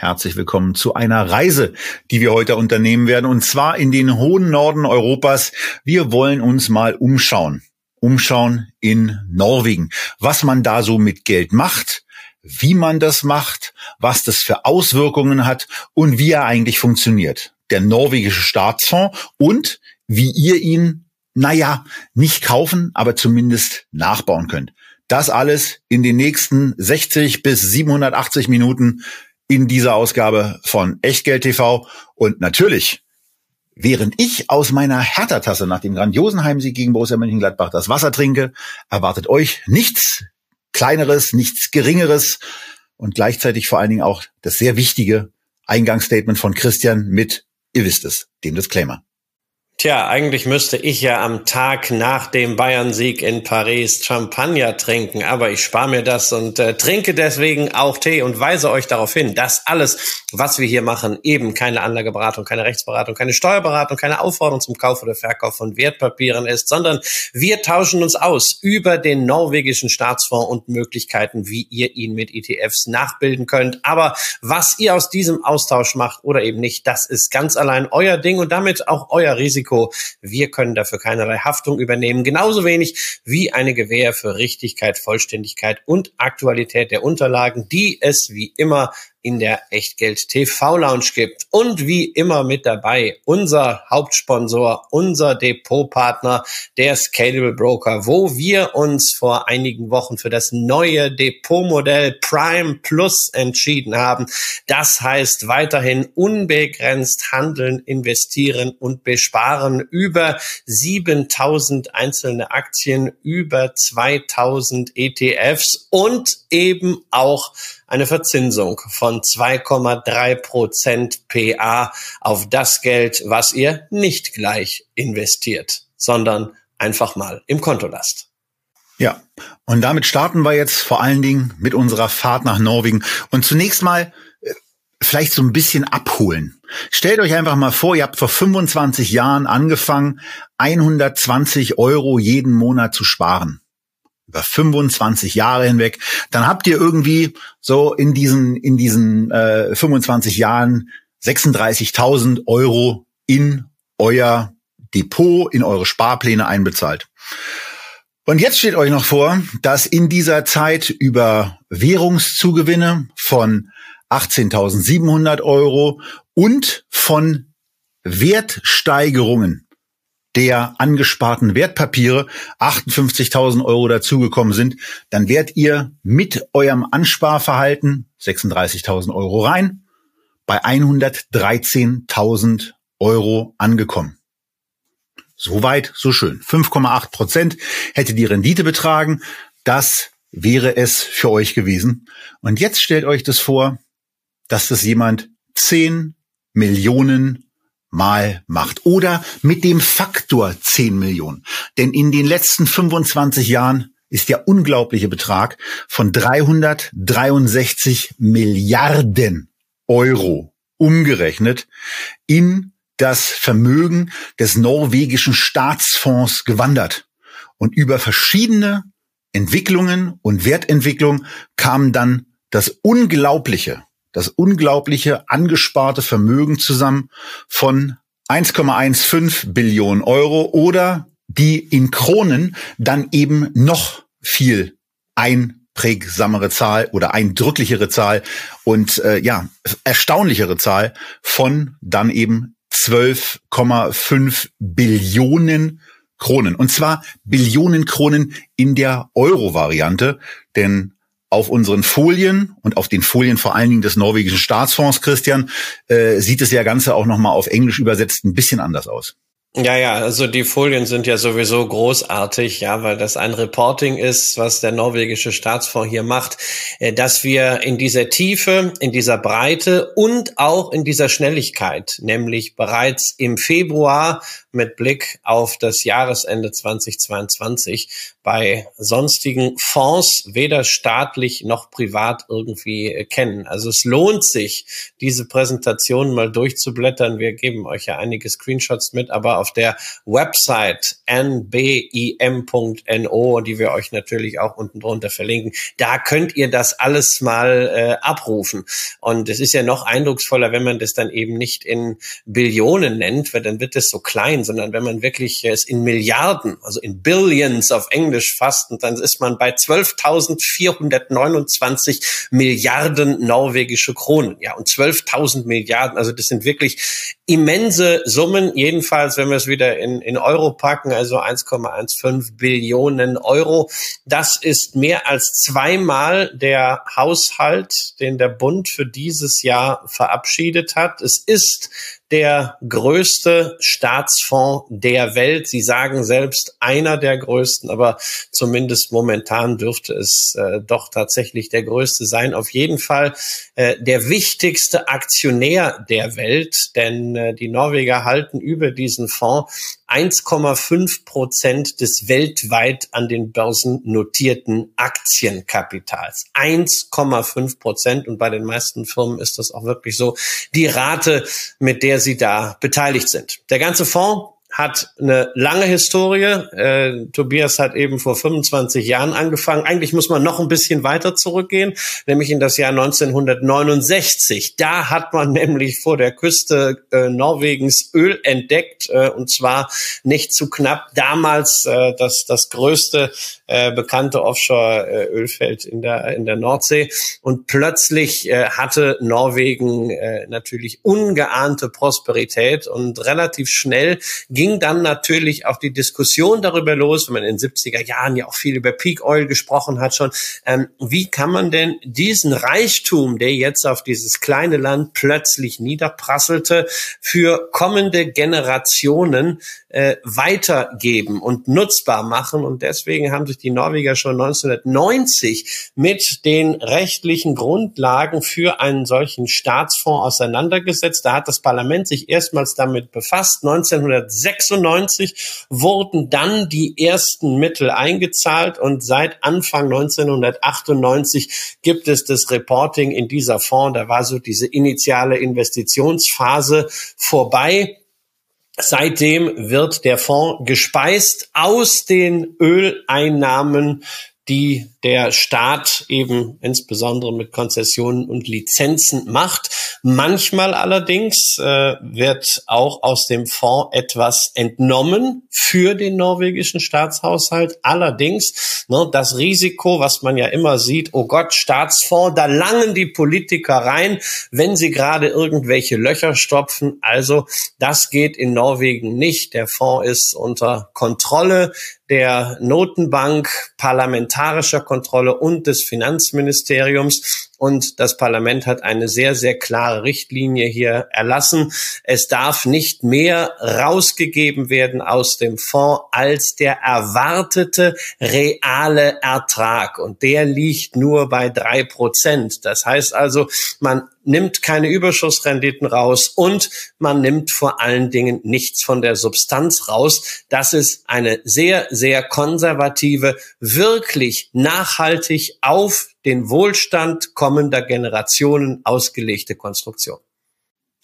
Herzlich willkommen zu einer Reise, die wir heute unternehmen werden, und zwar in den hohen Norden Europas. Wir wollen uns mal umschauen. Umschauen in Norwegen. Was man da so mit Geld macht, wie man das macht, was das für Auswirkungen hat und wie er eigentlich funktioniert. Der norwegische Staatsfonds und wie ihr ihn, naja, nicht kaufen, aber zumindest nachbauen könnt. Das alles in den nächsten 60 bis 780 Minuten in dieser Ausgabe von Echtgeld TV. Und natürlich, während ich aus meiner Hertha-Tasse nach dem grandiosen Heimsieg gegen Borussia Mönchengladbach das Wasser trinke, erwartet euch nichts Kleineres, nichts Geringeres und gleichzeitig vor allen Dingen auch das sehr wichtige Eingangsstatement von Christian mit, ihr wisst es, dem Disclaimer. Tja, eigentlich müsste ich ja am Tag nach dem Bayern-Sieg in Paris Champagner trinken, aber ich spare mir das und äh, trinke deswegen auch Tee und weise euch darauf hin, dass alles, was wir hier machen, eben keine Anlageberatung, keine Rechtsberatung, keine Steuerberatung, keine Aufforderung zum Kauf oder Verkauf von Wertpapieren ist, sondern wir tauschen uns aus über den norwegischen Staatsfonds und Möglichkeiten, wie ihr ihn mit ETFs nachbilden könnt. Aber was ihr aus diesem Austausch macht oder eben nicht, das ist ganz allein euer Ding und damit auch euer Risiko Risiko. Wir können dafür keinerlei Haftung übernehmen, genauso wenig wie eine Gewähr für Richtigkeit, Vollständigkeit und Aktualität der Unterlagen, die es wie immer in der Echtgeld TV Lounge gibt. Und wie immer mit dabei unser Hauptsponsor, unser Depotpartner, der Scalable Broker, wo wir uns vor einigen Wochen für das neue Depotmodell Prime Plus entschieden haben. Das heißt weiterhin unbegrenzt handeln, investieren und besparen über 7000 einzelne Aktien, über 2000 ETFs und eben auch eine Verzinsung von 2,3 Prozent PA auf das Geld, was ihr nicht gleich investiert, sondern einfach mal im Konto lasst. Ja, und damit starten wir jetzt vor allen Dingen mit unserer Fahrt nach Norwegen. Und zunächst mal äh, vielleicht so ein bisschen abholen. Stellt euch einfach mal vor, ihr habt vor 25 Jahren angefangen, 120 Euro jeden Monat zu sparen über 25 Jahre hinweg, dann habt ihr irgendwie so in diesen in diesen äh, 25 Jahren 36.000 Euro in euer Depot, in eure Sparpläne einbezahlt. Und jetzt steht euch noch vor, dass in dieser Zeit über Währungszugewinne von 18.700 Euro und von Wertsteigerungen der angesparten Wertpapiere 58.000 Euro dazugekommen sind, dann werdet ihr mit eurem Ansparverhalten 36.000 Euro rein bei 113.000 Euro angekommen. Soweit, so schön. 5,8 Prozent hätte die Rendite betragen. Das wäre es für euch gewesen. Und jetzt stellt euch das vor, dass das jemand 10 Millionen mal macht. Oder mit dem Faktor 10 Millionen. Denn in den letzten 25 Jahren ist der unglaubliche Betrag von 363 Milliarden Euro umgerechnet in das Vermögen des norwegischen Staatsfonds gewandert. Und über verschiedene Entwicklungen und Wertentwicklung kam dann das unglaubliche das unglaubliche angesparte Vermögen zusammen von 1,15 Billionen Euro oder die in Kronen dann eben noch viel einprägsamere Zahl oder eindrücklichere Zahl und äh, ja, erstaunlichere Zahl von dann eben 12,5 Billionen Kronen. Und zwar Billionen Kronen in der Euro-Variante, denn auf unseren Folien und auf den Folien vor allen Dingen des norwegischen Staatsfonds, Christian, äh, sieht es ja Ganze auch nochmal auf Englisch übersetzt ein bisschen anders aus. Ja, ja, also die Folien sind ja sowieso großartig, ja, weil das ein Reporting ist, was der norwegische Staatsfonds hier macht, äh, dass wir in dieser Tiefe, in dieser Breite und auch in dieser Schnelligkeit, nämlich bereits im Februar mit Blick auf das Jahresende 2022 bei sonstigen Fonds weder staatlich noch privat irgendwie äh, kennen. Also es lohnt sich, diese Präsentation mal durchzublättern. Wir geben euch ja einige Screenshots mit, aber auf der Website nbim.no, die wir euch natürlich auch unten drunter verlinken, da könnt ihr das alles mal äh, abrufen. Und es ist ja noch eindrucksvoller, wenn man das dann eben nicht in Billionen nennt, weil dann wird es so klein, sondern wenn man wirklich es in Milliarden, also in Billions auf Englisch fasst, und dann ist man bei 12.429 Milliarden norwegische Kronen. Ja, und 12.000 Milliarden, also das sind wirklich immense Summen, jedenfalls, wenn wir es wieder in, in Euro packen, also 1,15 Billionen Euro. Das ist mehr als zweimal der Haushalt, den der Bund für dieses Jahr verabschiedet hat. Es ist der größte Staatsfonds der Welt. Sie sagen selbst einer der größten, aber zumindest momentan dürfte es äh, doch tatsächlich der größte sein. Auf jeden Fall äh, der wichtigste Aktionär der Welt, denn äh, die Norweger halten über diesen Fonds 1,5 Prozent des weltweit an den Börsen notierten Aktienkapitals. 1,5 Prozent und bei den meisten Firmen ist das auch wirklich so die Rate, mit der sie da beteiligt sind. Der ganze Fonds hat eine lange Historie. Äh, Tobias hat eben vor 25 Jahren angefangen. Eigentlich muss man noch ein bisschen weiter zurückgehen, nämlich in das Jahr 1969. Da hat man nämlich vor der Küste äh, Norwegens Öl entdeckt äh, und zwar nicht zu knapp. Damals äh, das das größte äh, bekannte Offshore-Ölfeld in der in der Nordsee. Und plötzlich äh, hatte Norwegen äh, natürlich ungeahnte Prosperität und relativ schnell ging dann natürlich auch die Diskussion darüber los, wenn man in den 70er Jahren ja auch viel über Peak Oil gesprochen hat schon, ähm, wie kann man denn diesen Reichtum, der jetzt auf dieses kleine Land plötzlich niederprasselte, für kommende Generationen äh, weitergeben und nutzbar machen. Und deswegen haben sich die Norweger schon 1990 mit den rechtlichen Grundlagen für einen solchen Staatsfonds auseinandergesetzt. Da hat das Parlament sich erstmals damit befasst. 1960 1996 wurden dann die ersten Mittel eingezahlt und seit Anfang 1998 gibt es das Reporting in dieser Fonds. Da war so diese initiale Investitionsphase vorbei. Seitdem wird der Fonds gespeist aus den Öleinnahmen die der Staat eben insbesondere mit Konzessionen und Lizenzen macht. Manchmal allerdings äh, wird auch aus dem Fonds etwas entnommen für den norwegischen Staatshaushalt. Allerdings ne, das Risiko, was man ja immer sieht, oh Gott, Staatsfonds, da langen die Politiker rein, wenn sie gerade irgendwelche Löcher stopfen. Also das geht in Norwegen nicht. Der Fonds ist unter Kontrolle der Notenbank, parlamentarischer Kontrolle und des Finanzministeriums. Und das Parlament hat eine sehr, sehr klare Richtlinie hier erlassen. Es darf nicht mehr rausgegeben werden aus dem Fonds als der erwartete reale Ertrag. Und der liegt nur bei drei Prozent. Das heißt also, man nimmt keine Überschussrenditen raus und man nimmt vor allen Dingen nichts von der Substanz raus. Das ist eine sehr, sehr konservative, wirklich nachhaltig auf den Wohlstand kommender Generationen ausgelegte Konstruktion.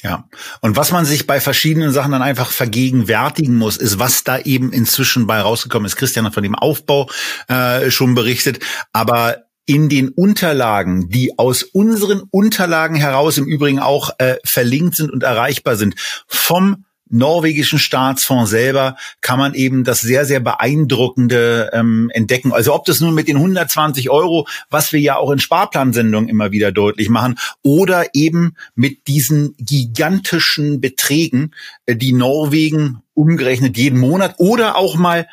Ja, und was man sich bei verschiedenen Sachen dann einfach vergegenwärtigen muss, ist, was da eben inzwischen bei rausgekommen ist. Christian hat von dem Aufbau äh, schon berichtet, aber in den Unterlagen, die aus unseren Unterlagen heraus im Übrigen auch äh, verlinkt sind und erreichbar sind, vom norwegischen Staatsfonds selber kann man eben das sehr, sehr beeindruckende ähm, entdecken. Also ob das nun mit den 120 Euro, was wir ja auch in Sparplansendungen immer wieder deutlich machen, oder eben mit diesen gigantischen Beträgen, äh, die Norwegen umgerechnet jeden Monat oder auch mal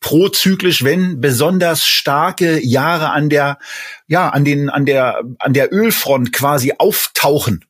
prozyklisch, wenn besonders starke Jahre an der, ja, an den, an der, an der Ölfront quasi auftauchen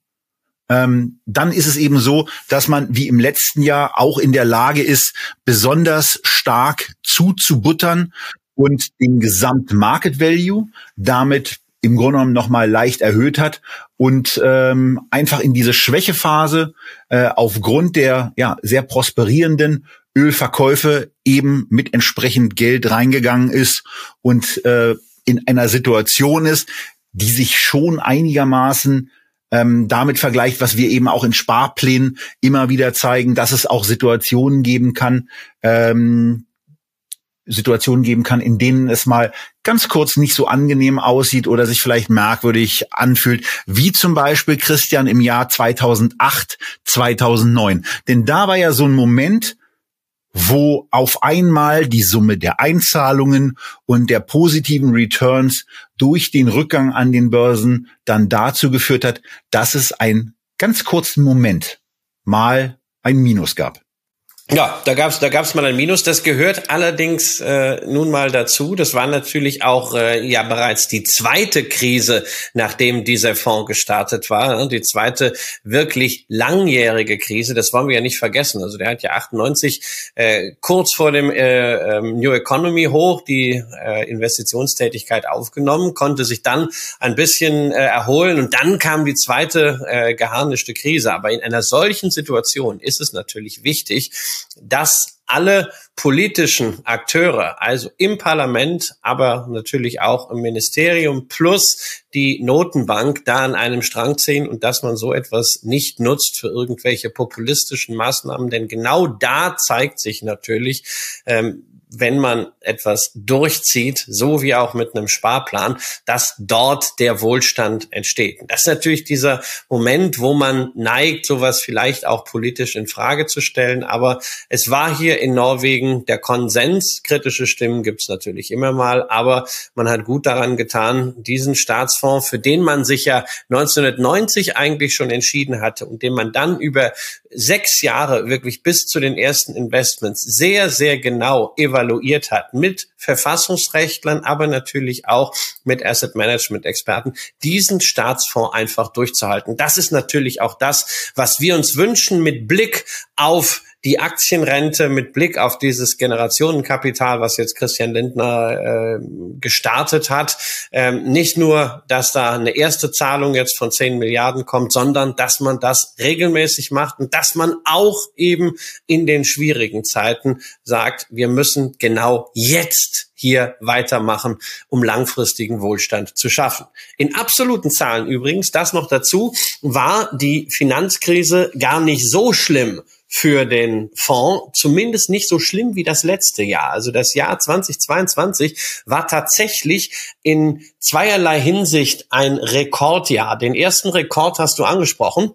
ähm, dann ist es eben so, dass man wie im letzten Jahr auch in der Lage ist, besonders stark zuzubuttern und den Gesamt-Market Value damit im Grunde genommen nochmal leicht erhöht hat und ähm, einfach in diese Schwächephase äh, aufgrund der ja sehr prosperierenden Ölverkäufe eben mit entsprechend Geld reingegangen ist und äh, in einer Situation ist, die sich schon einigermaßen ähm, damit vergleicht, was wir eben auch in Sparplänen immer wieder zeigen, dass es auch Situationen geben kann, ähm, Situationen geben kann, in denen es mal ganz kurz nicht so angenehm aussieht oder sich vielleicht merkwürdig anfühlt, wie zum Beispiel Christian im Jahr 2008, 2009. Denn da war ja so ein Moment, wo auf einmal die Summe der Einzahlungen und der positiven Returns durch den Rückgang an den Börsen dann dazu geführt hat, dass es einen ganz kurzen Moment mal ein Minus gab. Ja, da gab's da gab's mal ein Minus. Das gehört allerdings äh, nun mal dazu. Das war natürlich auch äh, ja bereits die zweite Krise, nachdem dieser Fonds gestartet war. Ne? Die zweite wirklich langjährige Krise. Das wollen wir ja nicht vergessen. Also der hat ja 98 äh, kurz vor dem äh, ähm, New Economy hoch die äh, Investitionstätigkeit aufgenommen, konnte sich dann ein bisschen äh, erholen und dann kam die zweite äh, geharnischte Krise. Aber in einer solchen Situation ist es natürlich wichtig dass alle politischen Akteure, also im Parlament, aber natürlich auch im Ministerium plus die Notenbank da an einem Strang ziehen und dass man so etwas nicht nutzt für irgendwelche populistischen Maßnahmen, denn genau da zeigt sich natürlich, ähm, wenn man etwas durchzieht, so wie auch mit einem Sparplan, dass dort der Wohlstand entsteht. das ist natürlich dieser Moment, wo man neigt, sowas vielleicht auch politisch in Frage zu stellen. Aber es war hier in Norwegen der Konsens. Kritische Stimmen gibt es natürlich immer mal, aber man hat gut daran getan, diesen Staatsfonds, für den man sich ja 1990 eigentlich schon entschieden hatte und den man dann über sechs Jahre wirklich bis zu den ersten Investments sehr, sehr genau evaluiert hat mit Verfassungsrechtlern, aber natürlich auch mit Asset Management Experten, diesen Staatsfonds einfach durchzuhalten. Das ist natürlich auch das, was wir uns wünschen mit Blick auf die Aktienrente mit Blick auf dieses Generationenkapital, was jetzt Christian Lindner äh, gestartet hat, ähm, nicht nur, dass da eine erste Zahlung jetzt von 10 Milliarden kommt, sondern dass man das regelmäßig macht und dass man auch eben in den schwierigen Zeiten sagt, wir müssen genau jetzt hier weitermachen, um langfristigen Wohlstand zu schaffen. In absoluten Zahlen übrigens, das noch dazu, war die Finanzkrise gar nicht so schlimm für den Fonds, zumindest nicht so schlimm wie das letzte Jahr. Also das Jahr 2022 war tatsächlich in zweierlei Hinsicht ein Rekordjahr. Den ersten Rekord hast du angesprochen,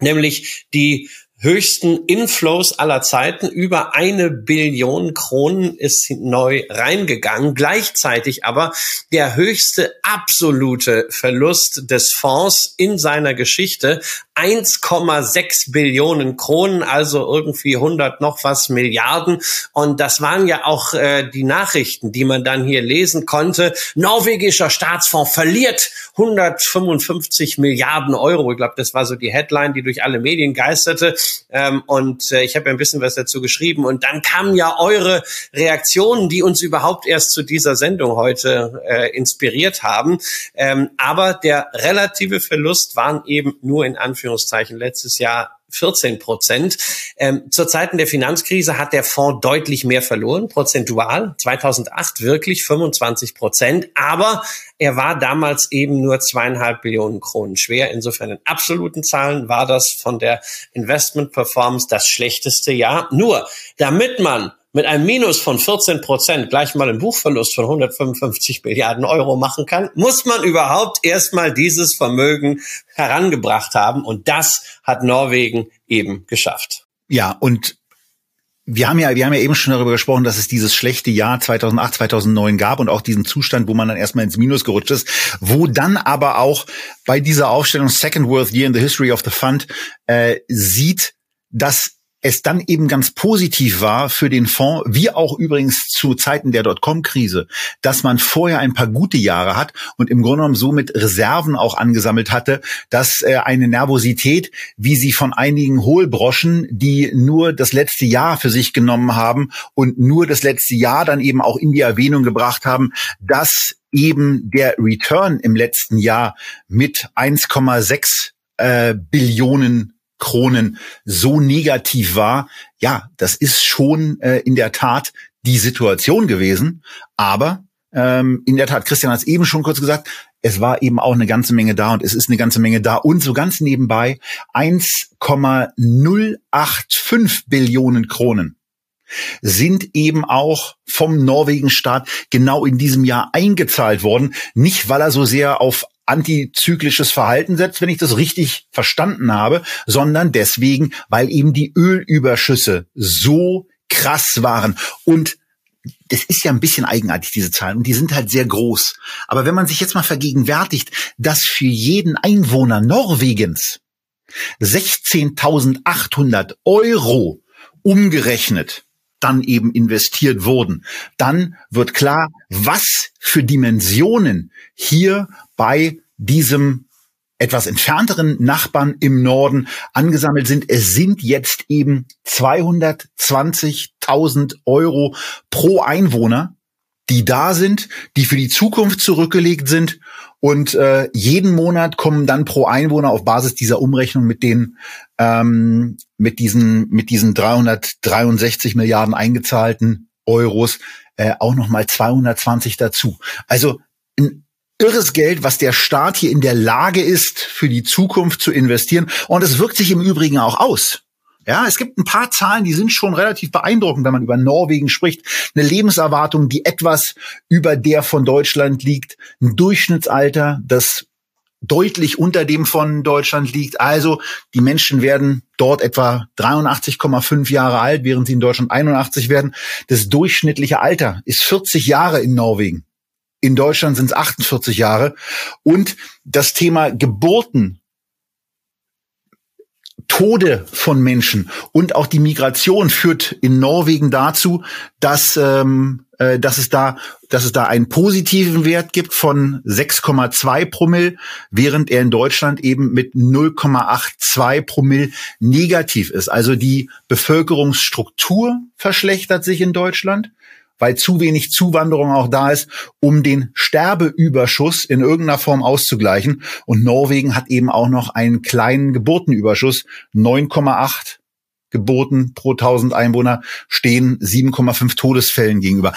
nämlich die höchsten Inflows aller Zeiten. Über eine Billion Kronen ist neu reingegangen. Gleichzeitig aber der höchste absolute Verlust des Fonds in seiner Geschichte. 1,6 Billionen Kronen, also irgendwie 100 noch was Milliarden. Und das waren ja auch äh, die Nachrichten, die man dann hier lesen konnte. Norwegischer Staatsfonds verliert 155 Milliarden Euro. Ich glaube, das war so die Headline, die durch alle Medien geisterte. Ähm, und äh, ich habe ja ein bisschen was dazu geschrieben. Und dann kamen ja eure Reaktionen, die uns überhaupt erst zu dieser Sendung heute äh, inspiriert haben. Ähm, aber der relative Verlust waren eben nur in Anführungszeichen letztes Jahr 14 Prozent. Ähm, zur Zeiten der Finanzkrise hat der Fonds deutlich mehr verloren, prozentual. 2008 wirklich 25 Prozent. Aber er war damals eben nur zweieinhalb Billionen Kronen schwer. Insofern in absoluten Zahlen war das von der Investment Performance das schlechteste Jahr. Nur, damit man mit einem Minus von 14 Prozent gleich mal einen Buchverlust von 155 Milliarden Euro machen kann, muss man überhaupt erstmal dieses Vermögen herangebracht haben. Und das hat Norwegen eben geschafft. Ja, und wir haben ja, wir haben ja eben schon darüber gesprochen, dass es dieses schlechte Jahr 2008, 2009 gab und auch diesen Zustand, wo man dann erstmal ins Minus gerutscht ist, wo dann aber auch bei dieser Aufstellung Second Worth Year in the History of the Fund äh, sieht, dass es dann eben ganz positiv war für den Fonds, wie auch übrigens zu Zeiten der Dotcom-Krise, dass man vorher ein paar gute Jahre hat und im Grunde genommen somit Reserven auch angesammelt hatte, dass äh, eine Nervosität, wie sie von einigen Hohlbroschen, die nur das letzte Jahr für sich genommen haben und nur das letzte Jahr dann eben auch in die Erwähnung gebracht haben, dass eben der Return im letzten Jahr mit 1,6 äh, Billionen Kronen so negativ war, ja, das ist schon äh, in der Tat die Situation gewesen. Aber ähm, in der Tat, Christian hat es eben schon kurz gesagt, es war eben auch eine ganze Menge da und es ist eine ganze Menge da. Und so ganz nebenbei 1,085 Billionen Kronen sind eben auch vom Norwegen-Staat genau in diesem Jahr eingezahlt worden. Nicht, weil er so sehr auf antizyklisches Verhalten setzt, wenn ich das richtig verstanden habe, sondern deswegen, weil eben die Ölüberschüsse so krass waren und das ist ja ein bisschen eigenartig, diese Zahlen, und die sind halt sehr groß. Aber wenn man sich jetzt mal vergegenwärtigt, dass für jeden Einwohner Norwegens 16.800 Euro umgerechnet dann eben investiert wurden, dann wird klar, was für Dimensionen hier bei diesem etwas entfernteren Nachbarn im Norden angesammelt sind. Es sind jetzt eben 220.000 Euro pro Einwohner, die da sind, die für die Zukunft zurückgelegt sind. Und äh, jeden Monat kommen dann pro Einwohner auf Basis dieser Umrechnung mit den ähm, mit diesen mit diesen 363 Milliarden eingezahlten Euros äh, auch noch mal 220 dazu. Also ein irres Geld, was der Staat hier in der Lage ist, für die Zukunft zu investieren. Und es wirkt sich im Übrigen auch aus. Ja, es gibt ein paar Zahlen, die sind schon relativ beeindruckend, wenn man über Norwegen spricht. Eine Lebenserwartung, die etwas über der von Deutschland liegt. Ein Durchschnittsalter, das deutlich unter dem von Deutschland liegt. Also die Menschen werden dort etwa 83,5 Jahre alt, während sie in Deutschland 81 werden. Das durchschnittliche Alter ist 40 Jahre in Norwegen. In Deutschland sind es 48 Jahre. Und das Thema Geburten Tode von Menschen und auch die Migration führt in Norwegen dazu, dass ähm, äh, dass es da dass es da einen positiven Wert gibt von 6,2 Promille, während er in Deutschland eben mit 0,82 Promille negativ ist. Also die Bevölkerungsstruktur verschlechtert sich in Deutschland weil zu wenig Zuwanderung auch da ist, um den Sterbeüberschuss in irgendeiner Form auszugleichen. Und Norwegen hat eben auch noch einen kleinen Geburtenüberschuss, 9,8 Geburten pro 1000 Einwohner stehen 7,5 Todesfällen gegenüber.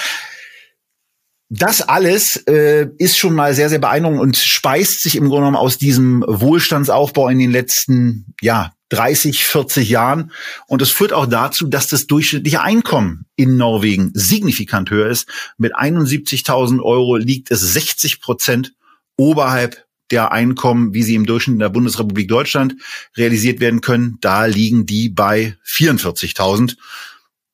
Das alles äh, ist schon mal sehr, sehr beeindruckend und speist sich im Grunde genommen aus diesem Wohlstandsaufbau in den letzten ja, 30, 40 Jahren. Und es führt auch dazu, dass das durchschnittliche Einkommen in Norwegen signifikant höher ist. Mit 71.000 Euro liegt es 60 Prozent oberhalb der Einkommen, wie sie im Durchschnitt in der Bundesrepublik Deutschland realisiert werden können. Da liegen die bei 44.000.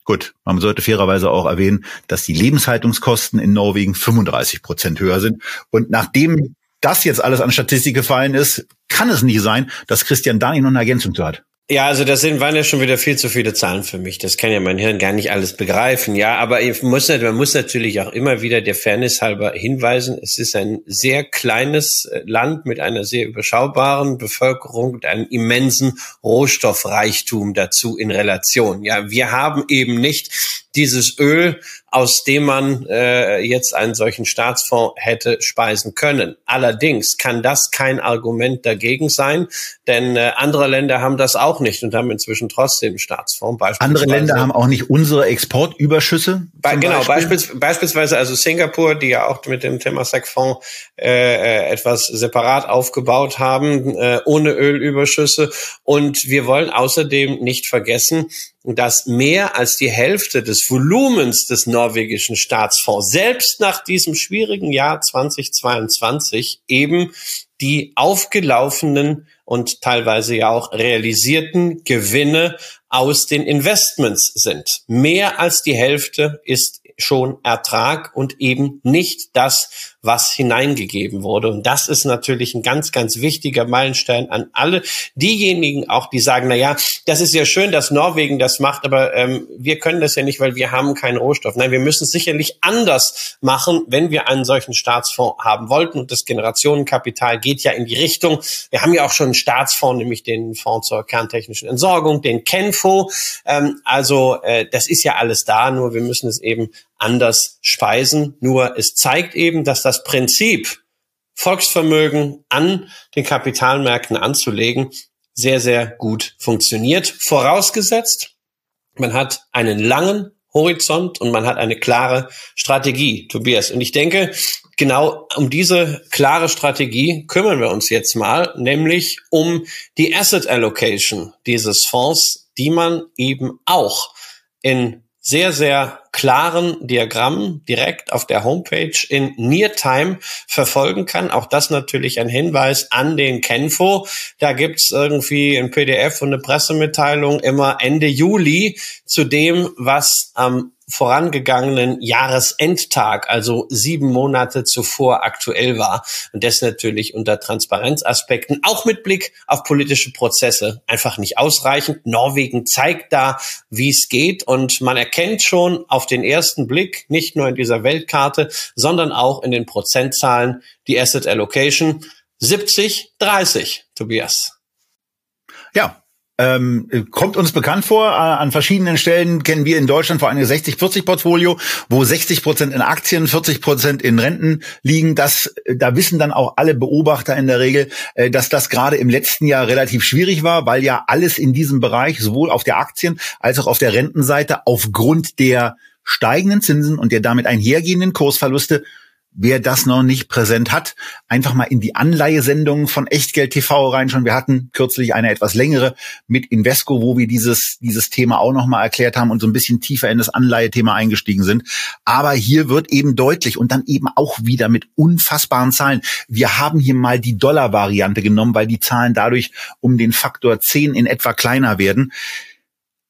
Gut, man sollte fairerweise auch erwähnen, dass die Lebenshaltungskosten in Norwegen 35 Prozent höher sind. Und nachdem das jetzt alles an Statistik gefallen ist, kann es nicht sein, dass Christian da nicht noch eine Ergänzung zu hat. Ja, also das sind, waren ja schon wieder viel zu viele Zahlen für mich. Das kann ja mein Hirn gar nicht alles begreifen. Ja, aber muss, man muss natürlich auch immer wieder der Fairness halber hinweisen. Es ist ein sehr kleines äh, Land mit einer sehr überschaubaren Bevölkerung und einem immensen Rohstoffreichtum dazu in Relation. Ja, wir haben eben nicht dieses Öl, aus dem man äh, jetzt einen solchen Staatsfonds hätte speisen können. Allerdings kann das kein Argument dagegen sein, denn äh, andere Länder haben das auch nicht und haben inzwischen trotzdem einen Staatsfonds. Andere Länder haben auch nicht unsere Exportüberschüsse. Bei, genau, Beispiel? Beispiels, beispielsweise also Singapur, die ja auch mit dem Temasek-Fonds äh, äh, etwas separat aufgebaut haben, äh, ohne Ölüberschüsse. Und wir wollen außerdem nicht vergessen, dass mehr als die Hälfte des Volumens des norwegischen Staatsfonds selbst nach diesem schwierigen Jahr 2022 eben die aufgelaufenen und teilweise ja auch realisierten Gewinne aus den Investments sind. Mehr als die Hälfte ist schon Ertrag und eben nicht das, was hineingegeben wurde. Und das ist natürlich ein ganz, ganz wichtiger Meilenstein an alle diejenigen auch, die sagen, na ja, das ist ja schön, dass Norwegen das macht, aber ähm, wir können das ja nicht, weil wir haben keinen Rohstoff. Nein, wir müssen es sicherlich anders machen, wenn wir einen solchen Staatsfonds haben wollten. Und das Generationenkapital geht ja in die Richtung. Wir haben ja auch schon einen Staatsfonds, nämlich den Fonds zur kerntechnischen Entsorgung, den Kenfo. Ähm, also äh, das ist ja alles da, nur wir müssen es eben anders speisen. Nur es zeigt eben, dass das Prinzip, Volksvermögen an den Kapitalmärkten anzulegen, sehr, sehr gut funktioniert. Vorausgesetzt, man hat einen langen Horizont und man hat eine klare Strategie, Tobias. Und ich denke, genau um diese klare Strategie kümmern wir uns jetzt mal, nämlich um die Asset Allocation dieses Fonds, die man eben auch in sehr, sehr klaren Diagrammen direkt auf der Homepage in Near-Time verfolgen kann. Auch das natürlich ein Hinweis an den Kenfo. Da gibt's irgendwie ein PDF und eine Pressemitteilung immer Ende Juli zu dem, was am vorangegangenen Jahresendtag, also sieben Monate zuvor aktuell war. Und das natürlich unter Transparenzaspekten, auch mit Blick auf politische Prozesse, einfach nicht ausreichend. Norwegen zeigt da, wie es geht. Und man erkennt schon auf den ersten Blick, nicht nur in dieser Weltkarte, sondern auch in den Prozentzahlen, die Asset Allocation 70, 30, Tobias. Ja, ähm, kommt uns bekannt vor. Äh, an verschiedenen Stellen kennen wir in Deutschland vor allem 60-40-Portfolio, wo 60 Prozent in Aktien, 40 Prozent in Renten liegen. Das, da wissen dann auch alle Beobachter in der Regel, äh, dass das gerade im letzten Jahr relativ schwierig war, weil ja alles in diesem Bereich, sowohl auf der Aktien als auch auf der Rentenseite, aufgrund der steigenden Zinsen und der damit einhergehenden Kursverluste wer das noch nicht präsent hat, einfach mal in die Anleihesendungen von Echtgeld TV reinschauen. Wir hatten kürzlich eine etwas längere mit Invesco, wo wir dieses, dieses Thema auch noch mal erklärt haben und so ein bisschen tiefer in das Anleihethema eingestiegen sind. Aber hier wird eben deutlich und dann eben auch wieder mit unfassbaren Zahlen. Wir haben hier mal die Dollar-Variante genommen, weil die Zahlen dadurch um den Faktor 10 in etwa kleiner werden.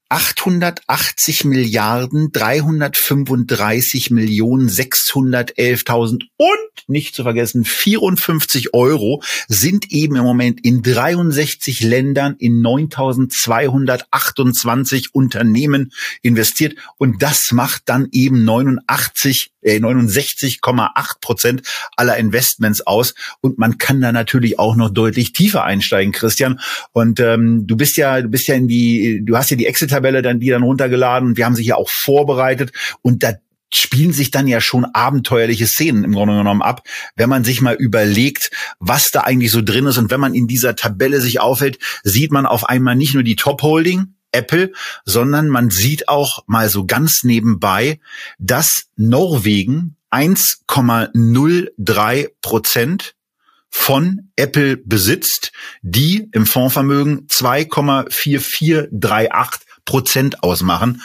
880 Milliarden 335 Millionen 611.000 und nicht zu vergessen 54 Euro sind eben im Moment in 63 Ländern in 9.228 Unternehmen investiert. Und das macht dann eben 89 äh, 69,8 Prozent aller Investments aus. Und man kann da natürlich auch noch deutlich tiefer einsteigen, Christian. Und ähm, du bist ja, du bist ja in die, du hast ja die Excel-Tabelle dann die dann runtergeladen und wir haben sie ja auch vorbereitet. Und da spielen sich dann ja schon abenteuerliche Szenen im Grunde genommen ab, wenn man sich mal überlegt, was da eigentlich so drin ist. Und wenn man in dieser Tabelle sich aufhält, sieht man auf einmal nicht nur die Top Holding Apple, sondern man sieht auch mal so ganz nebenbei, dass Norwegen 1,03 Prozent von Apple besitzt, die im Fondsvermögen 2,4438 Prozent ausmachen.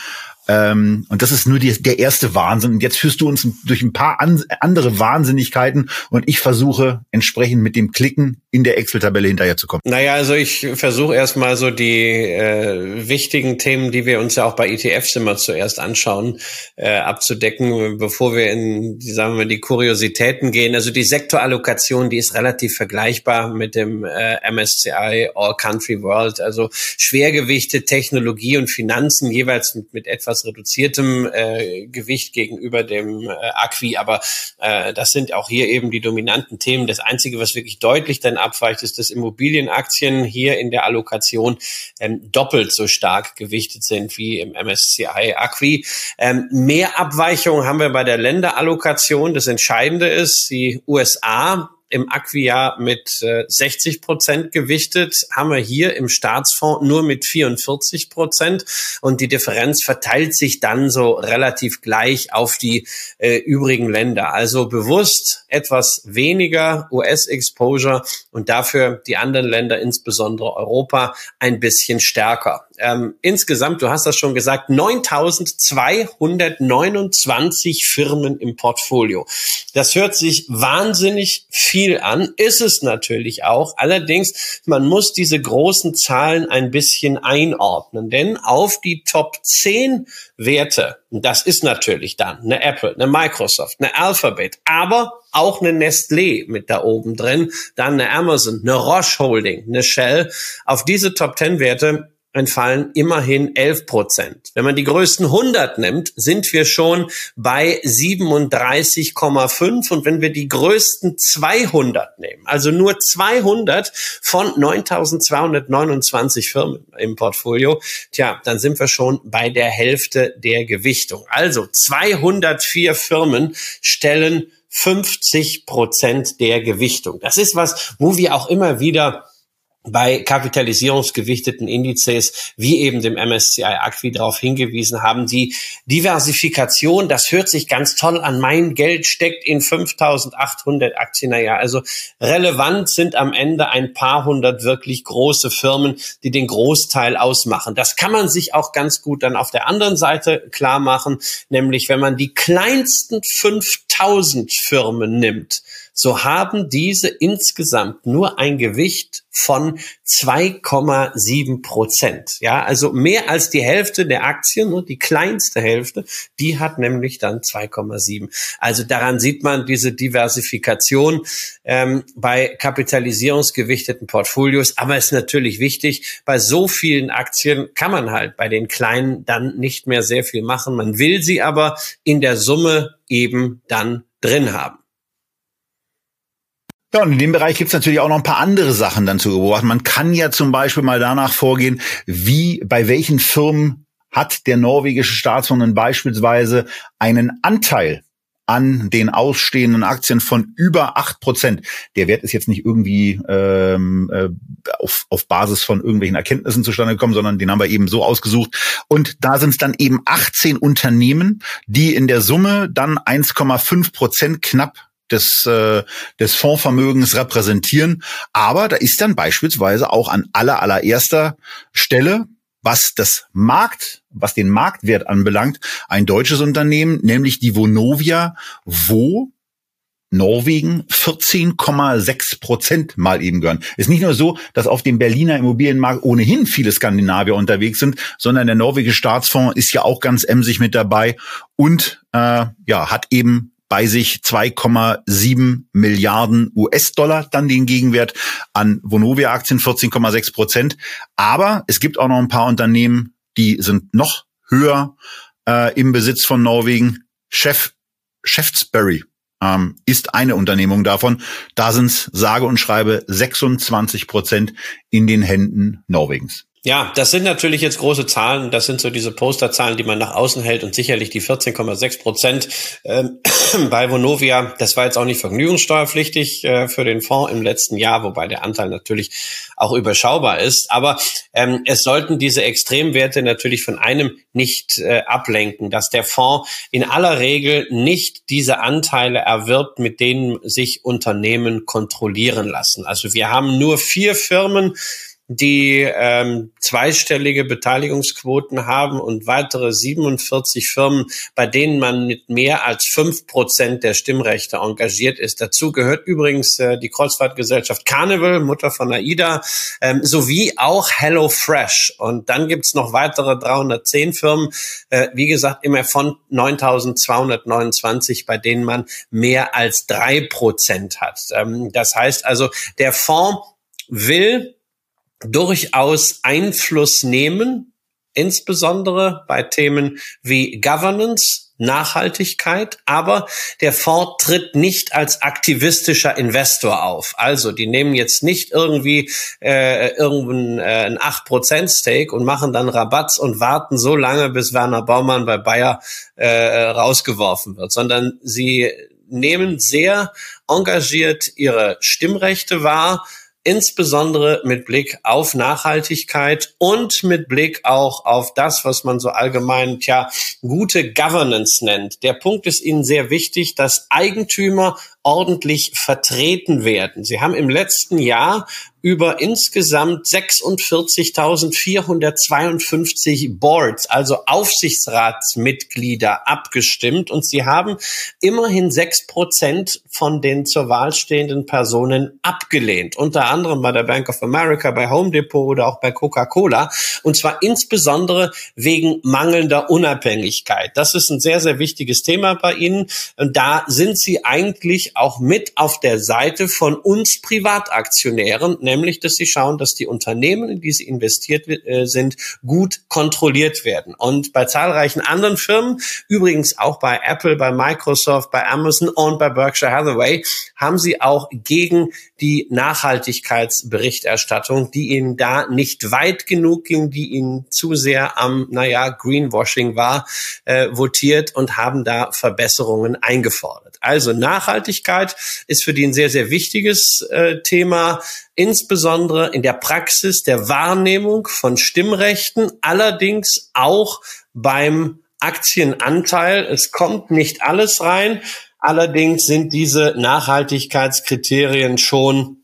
Ähm, und das ist nur die, der erste Wahnsinn. Und jetzt führst du uns durch ein paar an, andere Wahnsinnigkeiten und ich versuche entsprechend mit dem Klicken in der Excel-Tabelle hinterherzukommen. Naja, also ich versuche erstmal so die äh, wichtigen Themen, die wir uns ja auch bei ETFs immer zuerst anschauen, äh, abzudecken, bevor wir in, die, sagen wir, die Kuriositäten gehen. Also die Sektorallokation, die ist relativ vergleichbar mit dem äh, MSCI All Country World. Also Schwergewichte, Technologie und Finanzen jeweils mit, mit etwas etwas reduziertem äh, Gewicht gegenüber dem äh, Acqui, aber äh, das sind auch hier eben die dominanten Themen. Das Einzige, was wirklich deutlich dann abweicht, ist, dass Immobilienaktien hier in der Allokation ähm, doppelt so stark gewichtet sind wie im MSCI Acqui. Ähm, mehr Abweichungen haben wir bei der Länderallokation. Das Entscheidende ist, die USA im Acquia mit äh, 60 Prozent gewichtet, haben wir hier im Staatsfonds nur mit 44 Prozent und die Differenz verteilt sich dann so relativ gleich auf die äh, übrigen Länder. Also bewusst etwas weniger US-Exposure und dafür die anderen Länder, insbesondere Europa, ein bisschen stärker. Ähm, insgesamt, du hast das schon gesagt, 9229 Firmen im Portfolio. Das hört sich wahnsinnig viel an, ist es natürlich auch. Allerdings, man muss diese großen Zahlen ein bisschen einordnen, denn auf die Top 10 Werte, das ist natürlich dann eine Apple, eine Microsoft, eine Alphabet, aber auch eine Nestlé mit da oben drin, dann eine Amazon, eine Roche Holding, eine Shell. Auf diese Top 10 Werte entfallen immerhin 11 Prozent. Wenn man die größten 100 nimmt, sind wir schon bei 37,5 und wenn wir die größten 200 nehmen, also nur 200 von 9229 Firmen im Portfolio, tja, dann sind wir schon bei der Hälfte der Gewichtung. Also 204 Firmen stellen 50 Prozent der Gewichtung. Das ist was, wo wir auch immer wieder bei kapitalisierungsgewichteten Indizes wie eben dem MSCI Acqui darauf hingewiesen haben, die Diversifikation, das hört sich ganz toll an, mein Geld steckt in 5800 Aktien, naja, also relevant sind am Ende ein paar hundert wirklich große Firmen, die den Großteil ausmachen. Das kann man sich auch ganz gut dann auf der anderen Seite klar machen, nämlich wenn man die kleinsten 5000 Firmen nimmt, so haben diese insgesamt nur ein Gewicht von 2,7 Prozent. Ja, also mehr als die Hälfte der Aktien, nur die kleinste Hälfte, die hat nämlich dann 2,7. Also daran sieht man diese Diversifikation ähm, bei kapitalisierungsgewichteten Portfolios. Aber es ist natürlich wichtig, bei so vielen Aktien kann man halt bei den kleinen dann nicht mehr sehr viel machen. Man will sie aber in der Summe eben dann drin haben. Ja, und in dem Bereich gibt's natürlich auch noch ein paar andere Sachen dann zu beobachten. Man kann ja zum Beispiel mal danach vorgehen, wie bei welchen Firmen hat der norwegische Staatsfonds beispielsweise einen Anteil an den ausstehenden Aktien von über acht Prozent. Der Wert ist jetzt nicht irgendwie ähm, äh, auf, auf Basis von irgendwelchen Erkenntnissen zustande gekommen, sondern den haben wir eben so ausgesucht. Und da sind es dann eben 18 Unternehmen, die in der Summe dann 1,5 Prozent knapp des, äh, des Fondsvermögens repräsentieren. Aber da ist dann beispielsweise auch an aller allererster Stelle was das Markt, was den Marktwert anbelangt, ein deutsches Unternehmen, nämlich die Vonovia, wo Norwegen 14,6 Prozent mal eben gehören. Ist nicht nur so, dass auf dem Berliner Immobilienmarkt ohnehin viele Skandinavier unterwegs sind, sondern der norwegische Staatsfonds ist ja auch ganz emsig mit dabei und äh, ja hat eben bei sich 2,7 Milliarden US-Dollar, dann den Gegenwert an Vonovia-Aktien 14,6 Prozent. Aber es gibt auch noch ein paar Unternehmen, die sind noch höher äh, im Besitz von Norwegen. Chef Shaftesbury ähm, ist eine Unternehmung davon. Da sind sage und schreibe 26 Prozent in den Händen Norwegens. Ja, das sind natürlich jetzt große Zahlen. Das sind so diese Posterzahlen, die man nach außen hält und sicherlich die 14,6 Prozent ähm, bei Vonovia. Das war jetzt auch nicht vergnügungssteuerpflichtig äh, für den Fonds im letzten Jahr, wobei der Anteil natürlich auch überschaubar ist. Aber ähm, es sollten diese Extremwerte natürlich von einem nicht äh, ablenken, dass der Fonds in aller Regel nicht diese Anteile erwirbt, mit denen sich Unternehmen kontrollieren lassen. Also wir haben nur vier Firmen, die ähm, zweistellige Beteiligungsquoten haben und weitere 47 Firmen, bei denen man mit mehr als fünf Prozent der Stimmrechte engagiert ist. Dazu gehört übrigens äh, die Kreuzfahrtgesellschaft Carnival, Mutter von AIDA, ähm, sowie auch HelloFresh. Und dann gibt's noch weitere 310 Firmen, äh, wie gesagt, immer von 9.229, bei denen man mehr als drei Prozent hat. Ähm, das heißt also, der Fonds will durchaus Einfluss nehmen, insbesondere bei Themen wie Governance, Nachhaltigkeit, aber der Fonds tritt nicht als aktivistischer Investor auf. Also die nehmen jetzt nicht irgendwie äh, irgendein äh, ein 8% Stake und machen dann Rabatts und warten so lange, bis Werner Baumann bei Bayer äh, rausgeworfen wird, sondern sie nehmen sehr engagiert ihre Stimmrechte wahr, insbesondere mit Blick auf Nachhaltigkeit und mit Blick auch auf das, was man so allgemein, tja, gute Governance nennt. Der Punkt ist Ihnen sehr wichtig, dass Eigentümer ordentlich vertreten werden. Sie haben im letzten Jahr über insgesamt 46.452 Boards, also Aufsichtsratsmitglieder abgestimmt und sie haben immerhin sechs Prozent von den zur Wahl stehenden Personen abgelehnt. Unter anderem bei der Bank of America, bei Home Depot oder auch bei Coca-Cola. Und zwar insbesondere wegen mangelnder Unabhängigkeit. Das ist ein sehr, sehr wichtiges Thema bei Ihnen. Und da sind Sie eigentlich auch mit auf der Seite von uns Privataktionären, nämlich, dass Sie schauen, dass die Unternehmen, in die Sie investiert äh, sind, gut kontrolliert werden. Und bei zahlreichen anderen Firmen, übrigens auch bei Apple, bei Microsoft, bei Amazon und bei Berkshire Hathaway, haben Sie auch gegen die Nachhaltigkeitsberichterstattung, die Ihnen da nicht weit genug ging, die Ihnen zu sehr am, naja, Greenwashing war, äh, votiert und haben da Verbesserungen eingefordert. Also Nachhaltigkeit ist für die ein sehr, sehr wichtiges äh, Thema, insbesondere in der Praxis der Wahrnehmung von Stimmrechten, allerdings auch beim Aktienanteil. Es kommt nicht alles rein. Allerdings sind diese Nachhaltigkeitskriterien schon,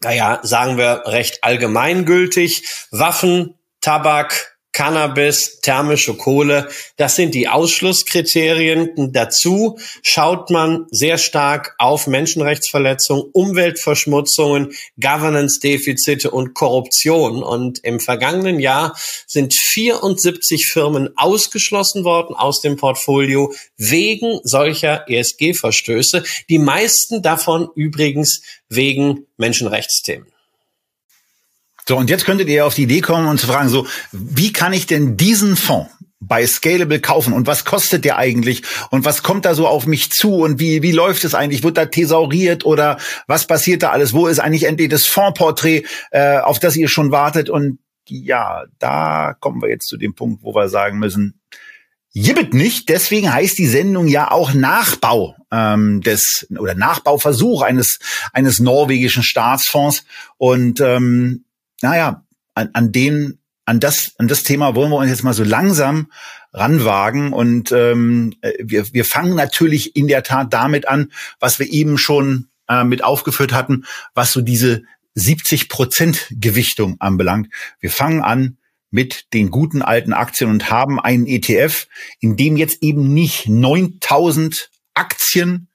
naja, sagen wir recht allgemeingültig. Waffen, Tabak, Cannabis, thermische Kohle, das sind die Ausschlusskriterien. dazu schaut man sehr stark auf Menschenrechtsverletzungen, Umweltverschmutzungen, Governance-Defizite und Korruption. Und im vergangenen Jahr sind 74 Firmen ausgeschlossen worden aus dem Portfolio wegen solcher ESG-Verstöße. Die meisten davon übrigens wegen Menschenrechtsthemen. So, und jetzt könntet ihr auf die Idee kommen und zu fragen, so, wie kann ich denn diesen Fonds bei Scalable kaufen und was kostet der eigentlich und was kommt da so auf mich zu und wie, wie läuft es eigentlich? Wird da thesauriert oder was passiert da alles? Wo ist eigentlich endlich das Fondsporträt, äh, auf das ihr schon wartet? Und ja, da kommen wir jetzt zu dem Punkt, wo wir sagen müssen, Jibbet nicht, deswegen heißt die Sendung ja auch Nachbau ähm, des oder Nachbauversuch eines eines norwegischen Staatsfonds und ähm, naja, an, an den, an das, an das Thema wollen wir uns jetzt mal so langsam ranwagen. Und ähm, äh, wir, wir fangen natürlich in der Tat damit an, was wir eben schon äh, mit aufgeführt hatten, was so diese 70 Prozent Gewichtung anbelangt. Wir fangen an mit den guten alten Aktien und haben einen ETF, in dem jetzt eben nicht 9000 Aktien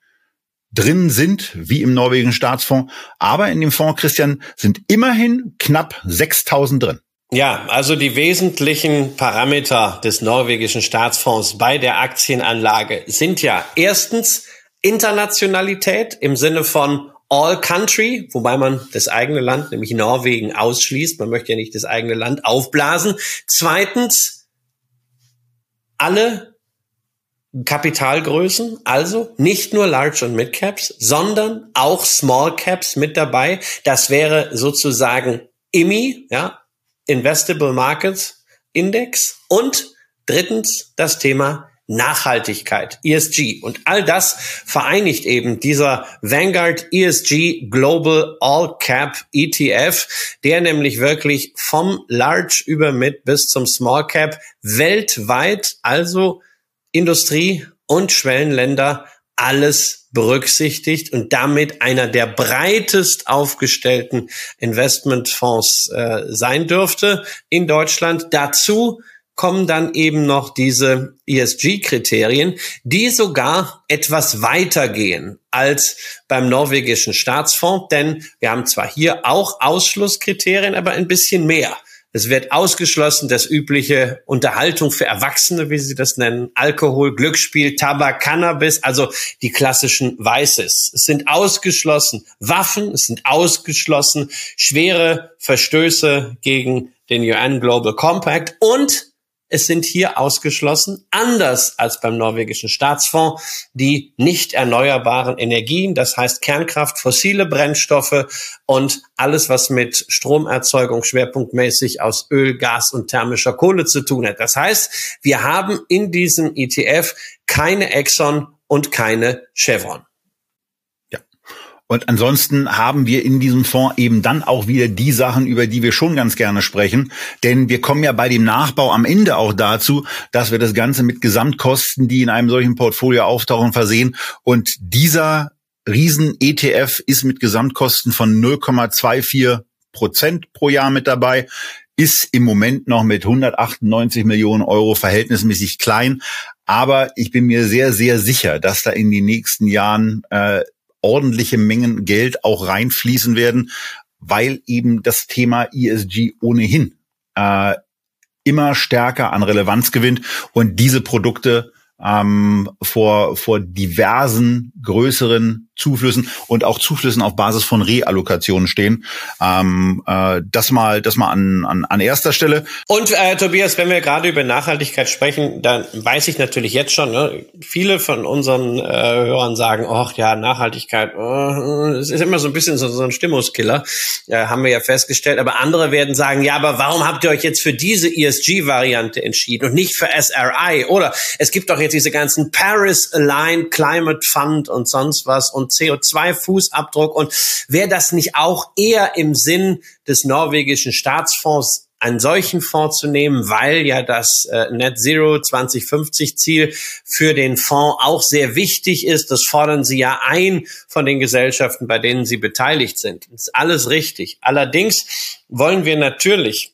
drin sind, wie im norwegischen Staatsfonds. Aber in dem Fonds, Christian, sind immerhin knapp 6000 drin. Ja, also die wesentlichen Parameter des norwegischen Staatsfonds bei der Aktienanlage sind ja erstens Internationalität im Sinne von All Country, wobei man das eigene Land, nämlich Norwegen, ausschließt. Man möchte ja nicht das eigene Land aufblasen. Zweitens, alle Kapitalgrößen, also nicht nur Large und Mid Caps, sondern auch Small Caps mit dabei. Das wäre sozusagen IMI, ja, Investable Markets Index und drittens das Thema Nachhaltigkeit, ESG. Und all das vereinigt eben dieser Vanguard ESG Global All Cap ETF, der nämlich wirklich vom Large über Mid bis zum Small Cap weltweit, also Industrie und Schwellenländer alles berücksichtigt und damit einer der breitest aufgestellten Investmentfonds äh, sein dürfte in Deutschland. Dazu kommen dann eben noch diese ESG-Kriterien, die sogar etwas weiter gehen als beim norwegischen Staatsfonds, denn wir haben zwar hier auch Ausschlusskriterien, aber ein bisschen mehr. Es wird ausgeschlossen, das übliche Unterhaltung für Erwachsene, wie sie das nennen, Alkohol, Glücksspiel, Tabak, Cannabis, also die klassischen Weißes. Es sind ausgeschlossen Waffen, es sind ausgeschlossen schwere Verstöße gegen den UN Global Compact und es sind hier ausgeschlossen, anders als beim norwegischen Staatsfonds, die nicht erneuerbaren Energien, das heißt Kernkraft, fossile Brennstoffe und alles, was mit Stromerzeugung schwerpunktmäßig aus Öl, Gas und thermischer Kohle zu tun hat. Das heißt, wir haben in diesem ETF keine Exxon und keine Chevron. Und ansonsten haben wir in diesem Fonds eben dann auch wieder die Sachen, über die wir schon ganz gerne sprechen. Denn wir kommen ja bei dem Nachbau am Ende auch dazu, dass wir das Ganze mit Gesamtkosten, die in einem solchen Portfolio auftauchen, versehen. Und dieser Riesen-ETF ist mit Gesamtkosten von 0,24 Prozent pro Jahr mit dabei, ist im Moment noch mit 198 Millionen Euro verhältnismäßig klein. Aber ich bin mir sehr, sehr sicher, dass da in den nächsten Jahren äh, ordentliche Mengen Geld auch reinfließen werden, weil eben das Thema ESG ohnehin äh, immer stärker an Relevanz gewinnt und diese Produkte ähm, vor, vor diversen größeren Zuflüssen und auch Zuflüssen auf Basis von Reallokationen stehen. Ähm, äh, das mal, das mal an, an, an erster Stelle. Und äh, Tobias, wenn wir gerade über Nachhaltigkeit sprechen, dann weiß ich natürlich jetzt schon, ne, viele von unseren äh, Hörern sagen, ach ja, Nachhaltigkeit, oh, es ist immer so ein bisschen so, so ein Stimmungskiller, äh, haben wir ja festgestellt. Aber andere werden sagen, ja, aber warum habt ihr euch jetzt für diese ESG-Variante entschieden und nicht für SRI? Oder es gibt doch jetzt diese ganzen Paris Aligned Climate Fund und sonst was und CO2-Fußabdruck und wäre das nicht auch eher im Sinn des norwegischen Staatsfonds einen solchen Fonds zu nehmen, weil ja das äh, Net Zero 2050 Ziel für den Fonds auch sehr wichtig ist. Das fordern Sie ja ein von den Gesellschaften, bei denen Sie beteiligt sind. Das ist alles richtig. Allerdings wollen wir natürlich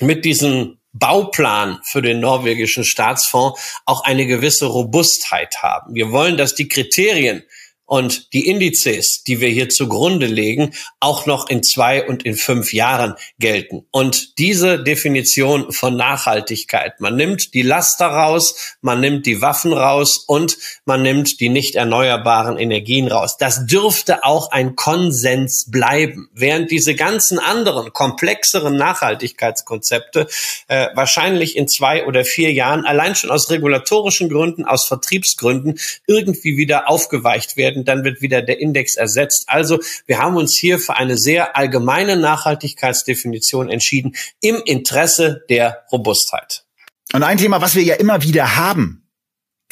mit diesem Bauplan für den norwegischen Staatsfonds auch eine gewisse Robustheit haben. Wir wollen, dass die Kriterien, und die Indizes, die wir hier zugrunde legen, auch noch in zwei und in fünf Jahren gelten. Und diese Definition von Nachhaltigkeit, man nimmt die Laster raus, man nimmt die Waffen raus und man nimmt die nicht erneuerbaren Energien raus. Das dürfte auch ein Konsens bleiben, während diese ganzen anderen komplexeren Nachhaltigkeitskonzepte äh, wahrscheinlich in zwei oder vier Jahren allein schon aus regulatorischen Gründen, aus Vertriebsgründen irgendwie wieder aufgeweicht werden werden, dann wird wieder der Index ersetzt. Also wir haben uns hier für eine sehr allgemeine Nachhaltigkeitsdefinition entschieden im Interesse der Robustheit. Und ein Thema, was wir ja immer wieder haben,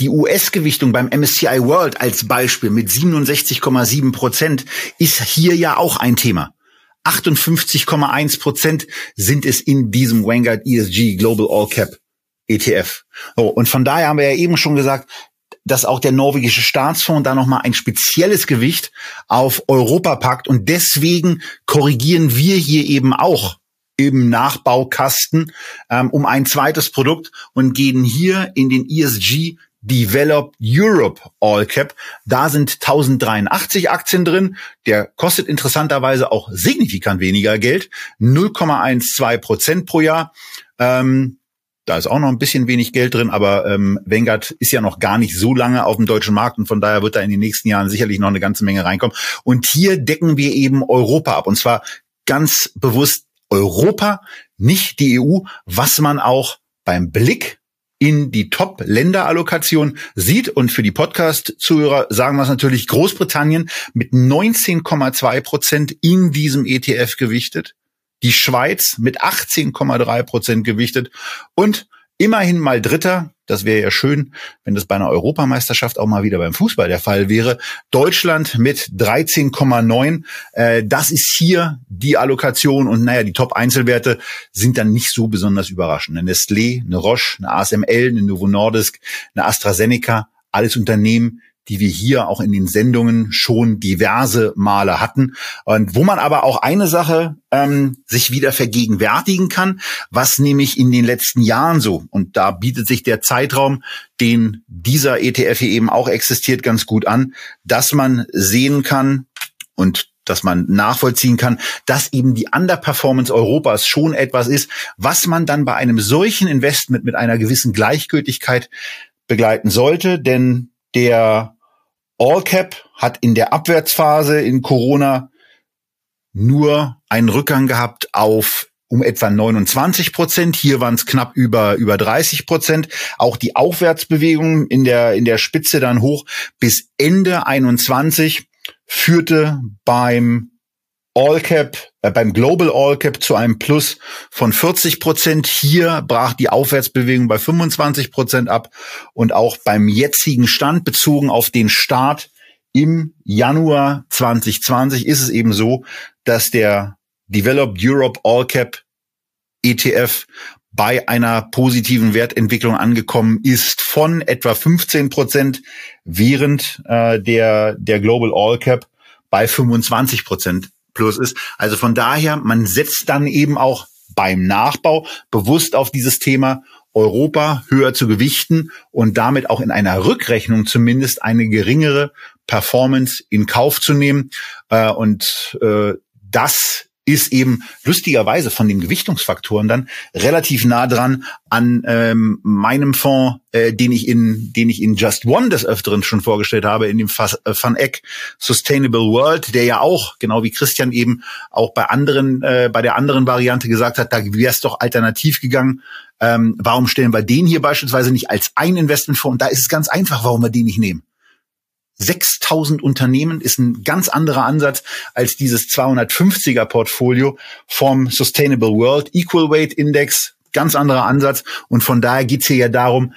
die US-Gewichtung beim MSCI World als Beispiel mit 67,7 Prozent ist hier ja auch ein Thema. 58,1 Prozent sind es in diesem Vanguard ESG Global All Cap ETF. Oh, und von daher haben wir ja eben schon gesagt, dass auch der norwegische Staatsfonds da nochmal ein spezielles Gewicht auf Europa packt. Und deswegen korrigieren wir hier eben auch im Nachbaukasten ähm, um ein zweites Produkt und gehen hier in den ESG Developed Europe All Cap. Da sind 1083 Aktien drin. Der kostet interessanterweise auch signifikant weniger Geld. 0,12 Prozent pro Jahr. Ähm, da ist auch noch ein bisschen wenig Geld drin, aber ähm, Vanguard ist ja noch gar nicht so lange auf dem deutschen Markt und von daher wird da in den nächsten Jahren sicherlich noch eine ganze Menge reinkommen. Und hier decken wir eben Europa ab und zwar ganz bewusst Europa, nicht die EU, was man auch beim Blick in die Top-Länderallokation sieht. Und für die Podcast-Zuhörer sagen wir es natürlich Großbritannien mit 19,2 Prozent in diesem ETF gewichtet die Schweiz mit 18,3 Prozent gewichtet und immerhin mal Dritter. Das wäre ja schön, wenn das bei einer Europameisterschaft auch mal wieder beim Fußball der Fall wäre. Deutschland mit 13,9. Äh, das ist hier die Allokation und naja, die Top-Einzelwerte sind dann nicht so besonders überraschend. Eine Nestlé, eine Roche, eine ASML, eine Novo Nordisk, eine AstraZeneca, alles Unternehmen, die wir hier auch in den Sendungen schon diverse Male hatten. Und wo man aber auch eine Sache ähm, sich wieder vergegenwärtigen kann, was nämlich in den letzten Jahren so, und da bietet sich der Zeitraum, den dieser ETF hier eben auch existiert, ganz gut an, dass man sehen kann und dass man nachvollziehen kann, dass eben die Underperformance Europas schon etwas ist, was man dann bei einem solchen Investment mit einer gewissen Gleichgültigkeit begleiten sollte, denn der All Cap hat in der Abwärtsphase in Corona nur einen Rückgang gehabt auf um etwa 29 Prozent. Hier waren es knapp über, über 30 Prozent. Auch die Aufwärtsbewegung in der, in der Spitze dann hoch bis Ende 21 führte beim All Cap, äh, beim Global All Cap zu einem Plus von 40 Prozent. Hier brach die Aufwärtsbewegung bei 25 Prozent ab und auch beim jetzigen Stand bezogen auf den Start im Januar 2020 ist es eben so, dass der Developed Europe All Cap ETF bei einer positiven Wertentwicklung angekommen ist von etwa 15 Prozent, während äh, der, der Global All Cap bei 25 Prozent Plus ist. Also von daher, man setzt dann eben auch beim Nachbau bewusst auf dieses Thema Europa höher zu gewichten und damit auch in einer Rückrechnung zumindest eine geringere Performance in Kauf zu nehmen. Äh, und äh, das ist eben lustigerweise von den Gewichtungsfaktoren dann relativ nah dran an ähm, meinem Fonds, äh, den ich in den ich in Just One des Öfteren schon vorgestellt habe, in dem äh, Van Eck Sustainable World, der ja auch genau wie Christian eben auch bei anderen äh, bei der anderen Variante gesagt hat, da wäre es doch alternativ gegangen. Ähm, warum stellen wir den hier beispielsweise nicht als ein Investmentfonds? Und da ist es ganz einfach, warum wir den nicht nehmen. 6000 Unternehmen ist ein ganz anderer Ansatz als dieses 250er Portfolio vom Sustainable World Equal Weight Index. Ganz anderer Ansatz. Und von daher geht's hier ja darum,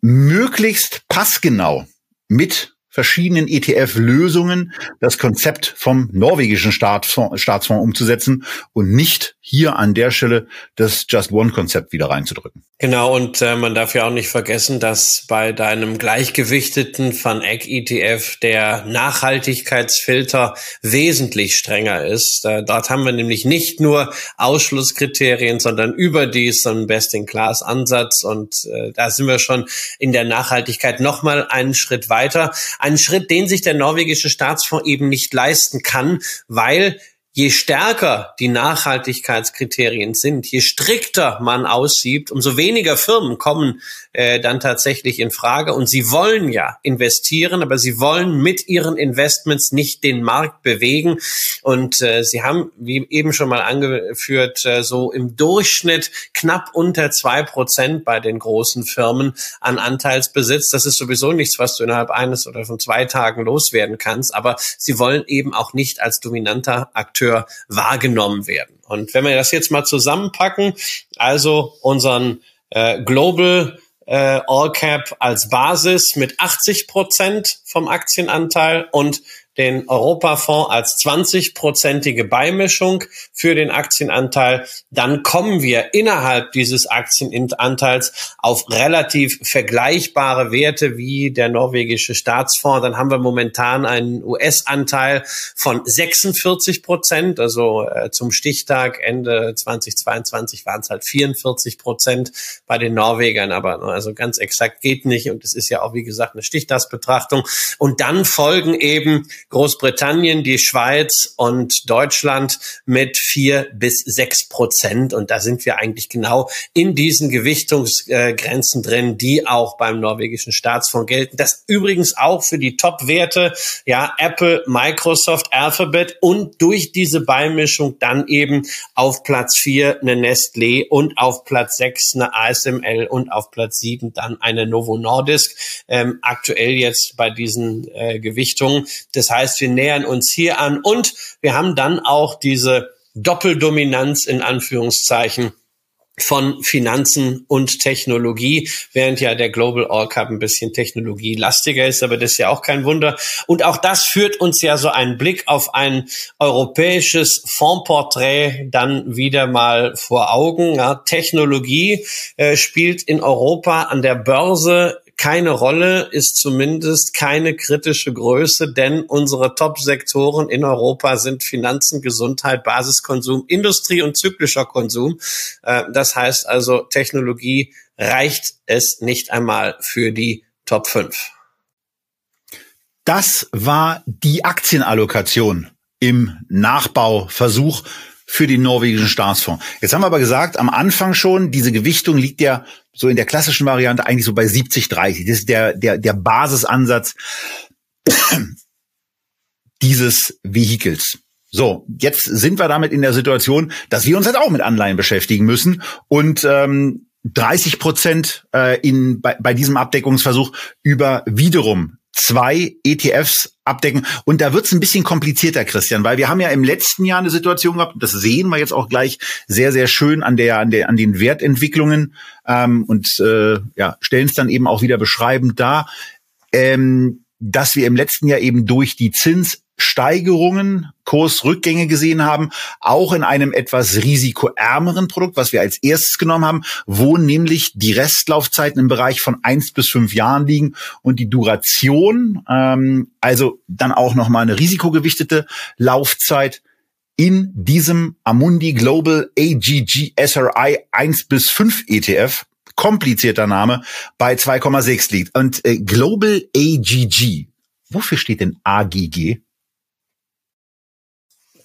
möglichst passgenau mit verschiedenen ETF-Lösungen das Konzept vom norwegischen Staatsfonds, Staatsfonds umzusetzen und nicht hier an der Stelle das Just One-Konzept wieder reinzudrücken. Genau, und äh, man darf ja auch nicht vergessen, dass bei deinem gleichgewichteten Van Eck ETF der Nachhaltigkeitsfilter wesentlich strenger ist. Äh, dort haben wir nämlich nicht nur Ausschlusskriterien, sondern überdies so einen Best-in-Class-Ansatz und äh, da sind wir schon in der Nachhaltigkeit nochmal einen Schritt weiter. Ein Schritt, den sich der norwegische Staatsfonds eben nicht leisten kann, weil je stärker die Nachhaltigkeitskriterien sind, je strikter man aussiebt, umso weniger Firmen kommen äh, dann tatsächlich in Frage. Und sie wollen ja investieren, aber sie wollen mit ihren Investments nicht den Markt bewegen. Und äh, sie haben, wie eben schon mal angeführt, äh, so im Durchschnitt knapp unter zwei Prozent bei den großen Firmen an Anteilsbesitz. Das ist sowieso nichts, was du innerhalb eines oder von zwei Tagen loswerden kannst. Aber sie wollen eben auch nicht als dominanter Akteur Akteur wahrgenommen werden. Und wenn wir das jetzt mal zusammenpacken, also unseren äh, Global äh, All Cap als Basis mit 80 Prozent vom Aktienanteil und den Europafonds als 20-prozentige Beimischung für den Aktienanteil, dann kommen wir innerhalb dieses Aktienanteils auf relativ vergleichbare Werte wie der norwegische Staatsfonds. Dann haben wir momentan einen US-Anteil von 46 Prozent, also äh, zum Stichtag Ende 2022 waren es halt 44 Prozent bei den Norwegern, aber also ganz exakt geht nicht und es ist ja auch wie gesagt eine Stichtagsbetrachtung. Und dann folgen eben Großbritannien, die Schweiz und Deutschland mit vier bis sechs Prozent. Und da sind wir eigentlich genau in diesen Gewichtungsgrenzen drin, die auch beim norwegischen Staatsfonds gelten. Das übrigens auch für die Top-Werte, ja, Apple, Microsoft, Alphabet und durch diese Beimischung dann eben auf Platz vier eine Nestlé und auf Platz sechs eine ASML und auf Platz sieben dann eine Novo Nordisk. Ähm, aktuell jetzt bei diesen äh, Gewichtungen. Das heißt, heißt, wir nähern uns hier an und wir haben dann auch diese Doppeldominanz in Anführungszeichen von Finanzen und Technologie, während ja der Global All Cup ein bisschen technologielastiger ist, aber das ist ja auch kein Wunder. Und auch das führt uns ja so einen Blick auf ein europäisches Fondsporträt dann wieder mal vor Augen. Ja, Technologie äh, spielt in Europa an der Börse keine Rolle, ist zumindest keine kritische Größe, denn unsere Top-Sektoren in Europa sind Finanzen, Gesundheit, Basiskonsum, Industrie und zyklischer Konsum. Äh, das heißt also, Technologie reicht es nicht einmal für die Top 5. Das war die Aktienallokation im Nachbauversuch für den norwegischen Staatsfonds. Jetzt haben wir aber gesagt, am Anfang schon, diese Gewichtung liegt ja so in der klassischen Variante eigentlich so bei 70, 30. Das ist der, der, der Basisansatz dieses Vehikels. So, jetzt sind wir damit in der Situation, dass wir uns halt auch mit Anleihen beschäftigen müssen und ähm, 30 Prozent äh, in, bei, bei diesem Abdeckungsversuch über wiederum zwei ETFs abdecken. Und da wird's ein bisschen komplizierter, Christian, weil wir haben ja im letzten Jahr eine Situation gehabt, das sehen wir jetzt auch gleich sehr, sehr schön an der, an der, an den Wertentwicklungen ähm, und äh, ja, stellen es dann eben auch wieder beschreibend dar, ähm, dass wir im letzten Jahr eben durch die Zins Kurssteigerungen, Kursrückgänge gesehen haben, auch in einem etwas risikoärmeren Produkt, was wir als erstes genommen haben, wo nämlich die Restlaufzeiten im Bereich von eins bis fünf Jahren liegen und die Duration, ähm, also dann auch nochmal eine risikogewichtete Laufzeit in diesem Amundi Global AGG SRI 1 bis 5 ETF komplizierter Name, bei 2,6 liegt. Und äh, Global AGG, wofür steht denn AGG?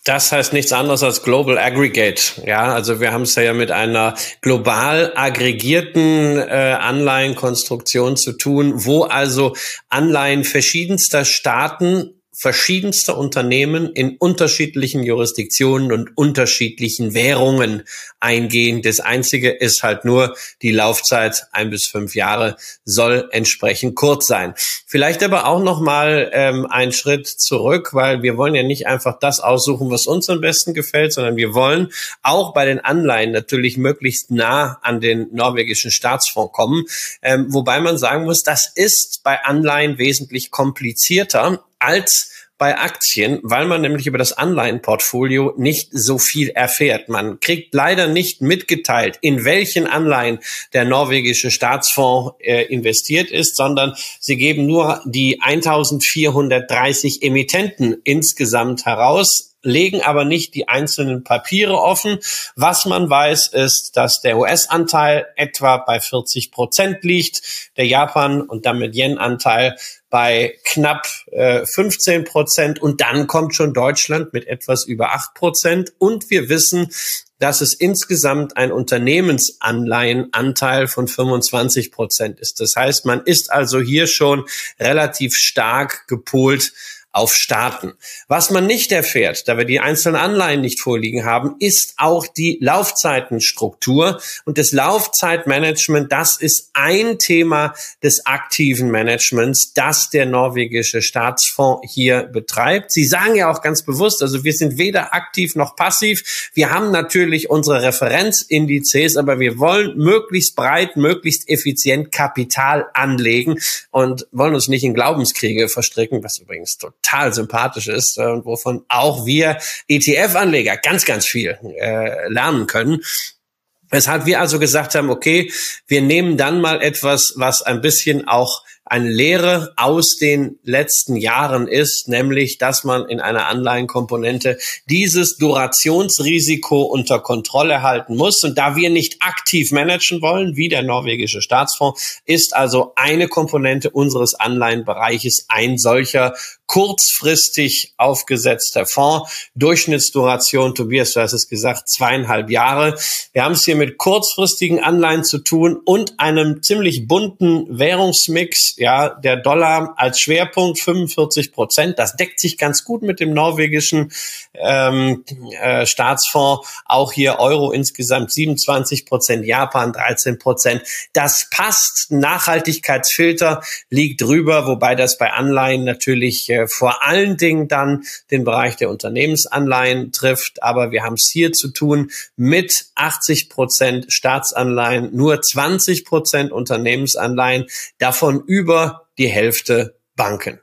Das heißt nichts anderes als Global Aggregate. Ja, also wir haben es ja mit einer global aggregierten äh, Anleihenkonstruktion zu tun, wo also Anleihen verschiedenster Staaten verschiedenster Unternehmen in unterschiedlichen Jurisdiktionen und unterschiedlichen Währungen eingehen. Das Einzige ist halt nur, die Laufzeit ein bis fünf Jahre soll entsprechend kurz sein. Vielleicht aber auch noch mal ähm, einen Schritt zurück, weil wir wollen ja nicht einfach das aussuchen, was uns am besten gefällt, sondern wir wollen auch bei den Anleihen natürlich möglichst nah an den norwegischen Staatsfonds kommen. Ähm, wobei man sagen muss, das ist bei Anleihen wesentlich komplizierter als bei Aktien, weil man nämlich über das Anleihenportfolio nicht so viel erfährt. Man kriegt leider nicht mitgeteilt, in welchen Anleihen der norwegische Staatsfonds äh, investiert ist, sondern sie geben nur die 1430 Emittenten insgesamt heraus legen aber nicht die einzelnen Papiere offen. Was man weiß, ist, dass der US-Anteil etwa bei 40 Prozent liegt, der Japan- und damit Yen-Anteil bei knapp äh, 15 Prozent und dann kommt schon Deutschland mit etwas über 8 Prozent und wir wissen, dass es insgesamt ein Unternehmensanleihenanteil von 25 Prozent ist. Das heißt, man ist also hier schon relativ stark gepolt auf Staaten. Was man nicht erfährt, da wir die einzelnen Anleihen nicht vorliegen haben, ist auch die Laufzeitenstruktur und das Laufzeitmanagement. Das ist ein Thema des aktiven Managements, das der norwegische Staatsfonds hier betreibt. Sie sagen ja auch ganz bewusst, also wir sind weder aktiv noch passiv. Wir haben natürlich unsere Referenzindizes, aber wir wollen möglichst breit, möglichst effizient Kapital anlegen und wollen uns nicht in Glaubenskriege verstricken, was übrigens total sympathisch ist äh, und wovon auch wir ETF-Anleger ganz, ganz viel äh, lernen können. Weshalb wir also gesagt haben, okay, wir nehmen dann mal etwas, was ein bisschen auch eine Lehre aus den letzten Jahren ist, nämlich, dass man in einer Anleihenkomponente dieses Durationsrisiko unter Kontrolle halten muss. Und da wir nicht aktiv managen wollen, wie der norwegische Staatsfonds, ist also eine Komponente unseres Anleihenbereiches ein solcher kurzfristig aufgesetzter Fonds. Durchschnittsduration, Tobias, du hast es gesagt, zweieinhalb Jahre. Wir haben es hier mit kurzfristigen Anleihen zu tun und einem ziemlich bunten Währungsmix ja, der Dollar als Schwerpunkt 45 Prozent. Das deckt sich ganz gut mit dem norwegischen ähm, äh, Staatsfonds. Auch hier Euro insgesamt 27 Prozent, Japan 13 Prozent. Das passt. Nachhaltigkeitsfilter liegt drüber, wobei das bei Anleihen natürlich äh, vor allen Dingen dann den Bereich der Unternehmensanleihen trifft. Aber wir haben es hier zu tun mit 80 Prozent Staatsanleihen, nur 20 Prozent Unternehmensanleihen, davon über die Hälfte Banken.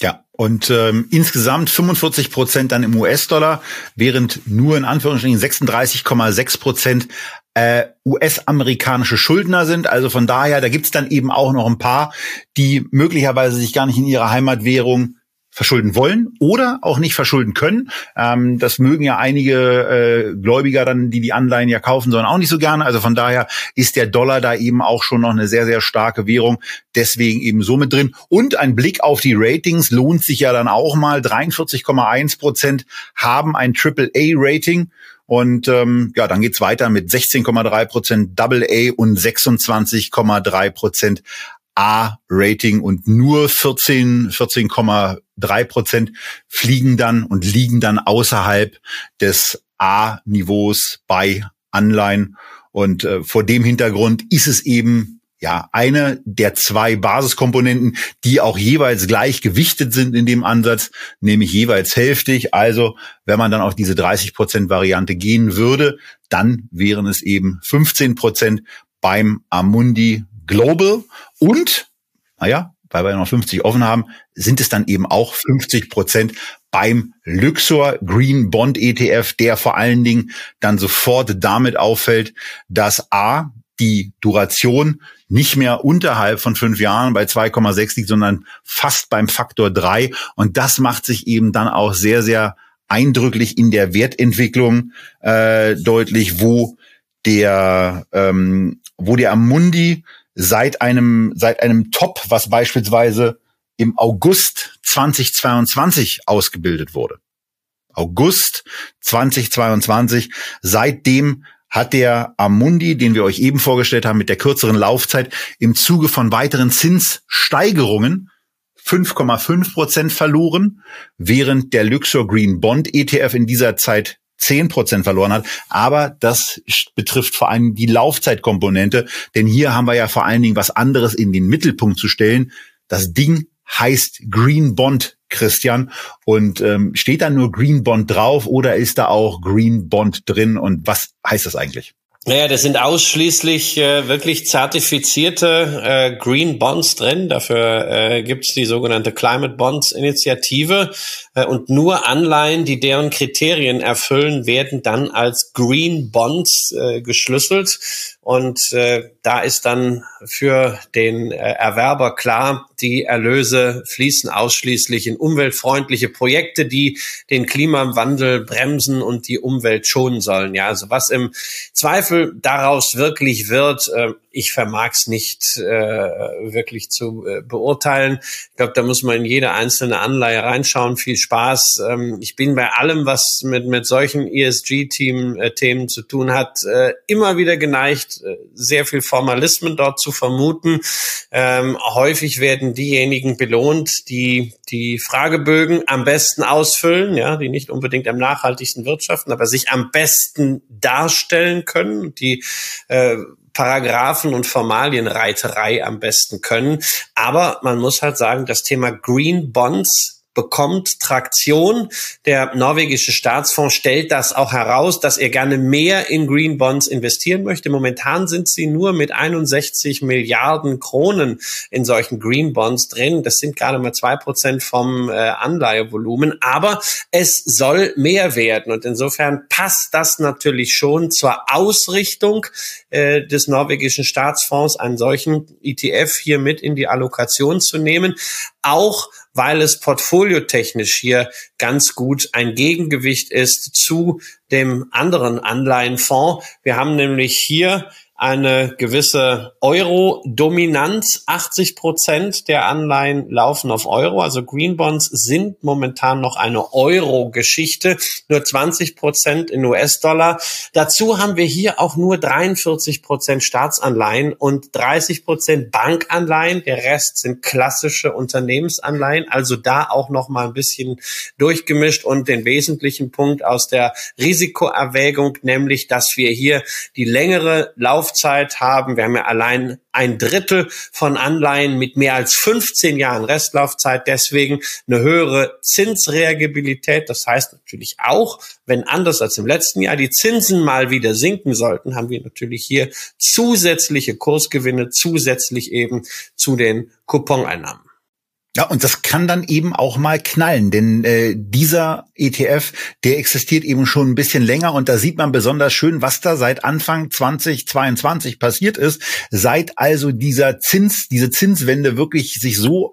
Ja, und ähm, insgesamt 45 Prozent dann im US-Dollar, während nur in Anführungsstrichen 36,6 Prozent äh, US-amerikanische Schuldner sind. Also von daher, da gibt's dann eben auch noch ein paar, die möglicherweise sich gar nicht in ihrer Heimatwährung verschulden wollen oder auch nicht verschulden können. Ähm, das mögen ja einige äh, Gläubiger dann, die die Anleihen ja kaufen sollen, auch nicht so gerne. Also von daher ist der Dollar da eben auch schon noch eine sehr, sehr starke Währung. Deswegen eben so mit drin. Und ein Blick auf die Ratings lohnt sich ja dann auch mal. 43,1 Prozent haben ein AAA-Rating. Und ähm, ja, dann geht's weiter mit 16,3 Prozent Double A und 26,3 Prozent A-Rating und nur 14, 14,3 Prozent fliegen dann und liegen dann außerhalb des A-Niveaus bei Anleihen. Und äh, vor dem Hintergrund ist es eben ja eine der zwei Basiskomponenten, die auch jeweils gleich gewichtet sind in dem Ansatz, nämlich jeweils hälftig. Also wenn man dann auf diese 30 Prozent Variante gehen würde, dann wären es eben 15 Prozent beim Amundi Global und, naja, weil wir noch 50 offen haben, sind es dann eben auch 50 Prozent beim Luxor Green Bond ETF, der vor allen Dingen dann sofort damit auffällt, dass A, die Duration nicht mehr unterhalb von fünf Jahren bei 2,6 liegt, sondern fast beim Faktor drei. Und das macht sich eben dann auch sehr, sehr eindrücklich in der Wertentwicklung äh, deutlich, wo der, ähm, wo der Amundi seit einem, seit einem Top, was beispielsweise im August 2022 ausgebildet wurde. August 2022. Seitdem hat der Amundi, den wir euch eben vorgestellt haben, mit der kürzeren Laufzeit im Zuge von weiteren Zinssteigerungen 5,5 Prozent verloren, während der Luxor Green Bond ETF in dieser Zeit 10 Prozent verloren hat. Aber das betrifft vor allem die Laufzeitkomponente, denn hier haben wir ja vor allen Dingen was anderes in den Mittelpunkt zu stellen. Das Ding heißt Green Bond, Christian. Und ähm, steht da nur Green Bond drauf oder ist da auch Green Bond drin? Und was heißt das eigentlich? Naja, das sind ausschließlich äh, wirklich zertifizierte äh, Green Bonds drin. Dafür äh, gibt es die sogenannte Climate Bonds Initiative. Äh, und nur Anleihen, die deren Kriterien erfüllen, werden dann als Green Bonds äh, geschlüsselt. Und äh, da ist dann für den äh, Erwerber klar, die Erlöse fließen ausschließlich in umweltfreundliche Projekte, die den Klimawandel bremsen und die Umwelt schonen sollen. Ja, also was im Zweifel daraus wirklich wird, äh, ich vermag es nicht äh, wirklich zu äh, beurteilen. Ich glaube, da muss man in jede einzelne Anleihe reinschauen. Viel Spaß. Ähm, ich bin bei allem, was mit, mit solchen ESG-Themen äh, zu tun hat, immer wieder geneigt, sehr viel Formalismen dort zu vermuten. Ähm, häufig werden diejenigen belohnt, die die Fragebögen am besten ausfüllen, ja, die nicht unbedingt am nachhaltigsten wirtschaften, aber sich am besten darstellen können, die äh, Paragraphen und Formalienreiterei am besten können. Aber man muss halt sagen, das Thema Green Bonds bekommt Traktion. Der norwegische Staatsfonds stellt das auch heraus, dass er gerne mehr in Green Bonds investieren möchte. Momentan sind sie nur mit 61 Milliarden Kronen in solchen Green Bonds drin. Das sind gerade mal zwei Prozent vom äh, Anleihevolumen. Aber es soll mehr werden. Und insofern passt das natürlich schon zur Ausrichtung äh, des norwegischen Staatsfonds, einen solchen ETF hier mit in die Allokation zu nehmen. Auch weil es portfoliotechnisch hier ganz gut ein Gegengewicht ist zu dem anderen Anleihenfonds. Wir haben nämlich hier eine gewisse Euro-Dominanz. 80 Prozent der Anleihen laufen auf Euro. Also Green Bonds sind momentan noch eine Euro-Geschichte. Nur 20 Prozent in US-Dollar. Dazu haben wir hier auch nur 43 Prozent Staatsanleihen und 30 Prozent Bankanleihen. Der Rest sind klassische Unternehmensanleihen. Also da auch noch mal ein bisschen durchgemischt und den wesentlichen Punkt aus der Risikoerwägung, nämlich, dass wir hier die längere Lauf Laufzeit haben. Wir haben ja allein ein Drittel von Anleihen mit mehr als 15 Jahren Restlaufzeit, deswegen eine höhere Zinsreagibilität. Das heißt natürlich auch, wenn anders als im letzten Jahr die Zinsen mal wieder sinken sollten, haben wir natürlich hier zusätzliche Kursgewinne, zusätzlich eben zu den Couponeinnahmen. Ja, und das kann dann eben auch mal knallen, denn äh, dieser ETF, der existiert eben schon ein bisschen länger und da sieht man besonders schön, was da seit Anfang 2022 passiert ist, seit also dieser Zins, diese Zinswende wirklich sich so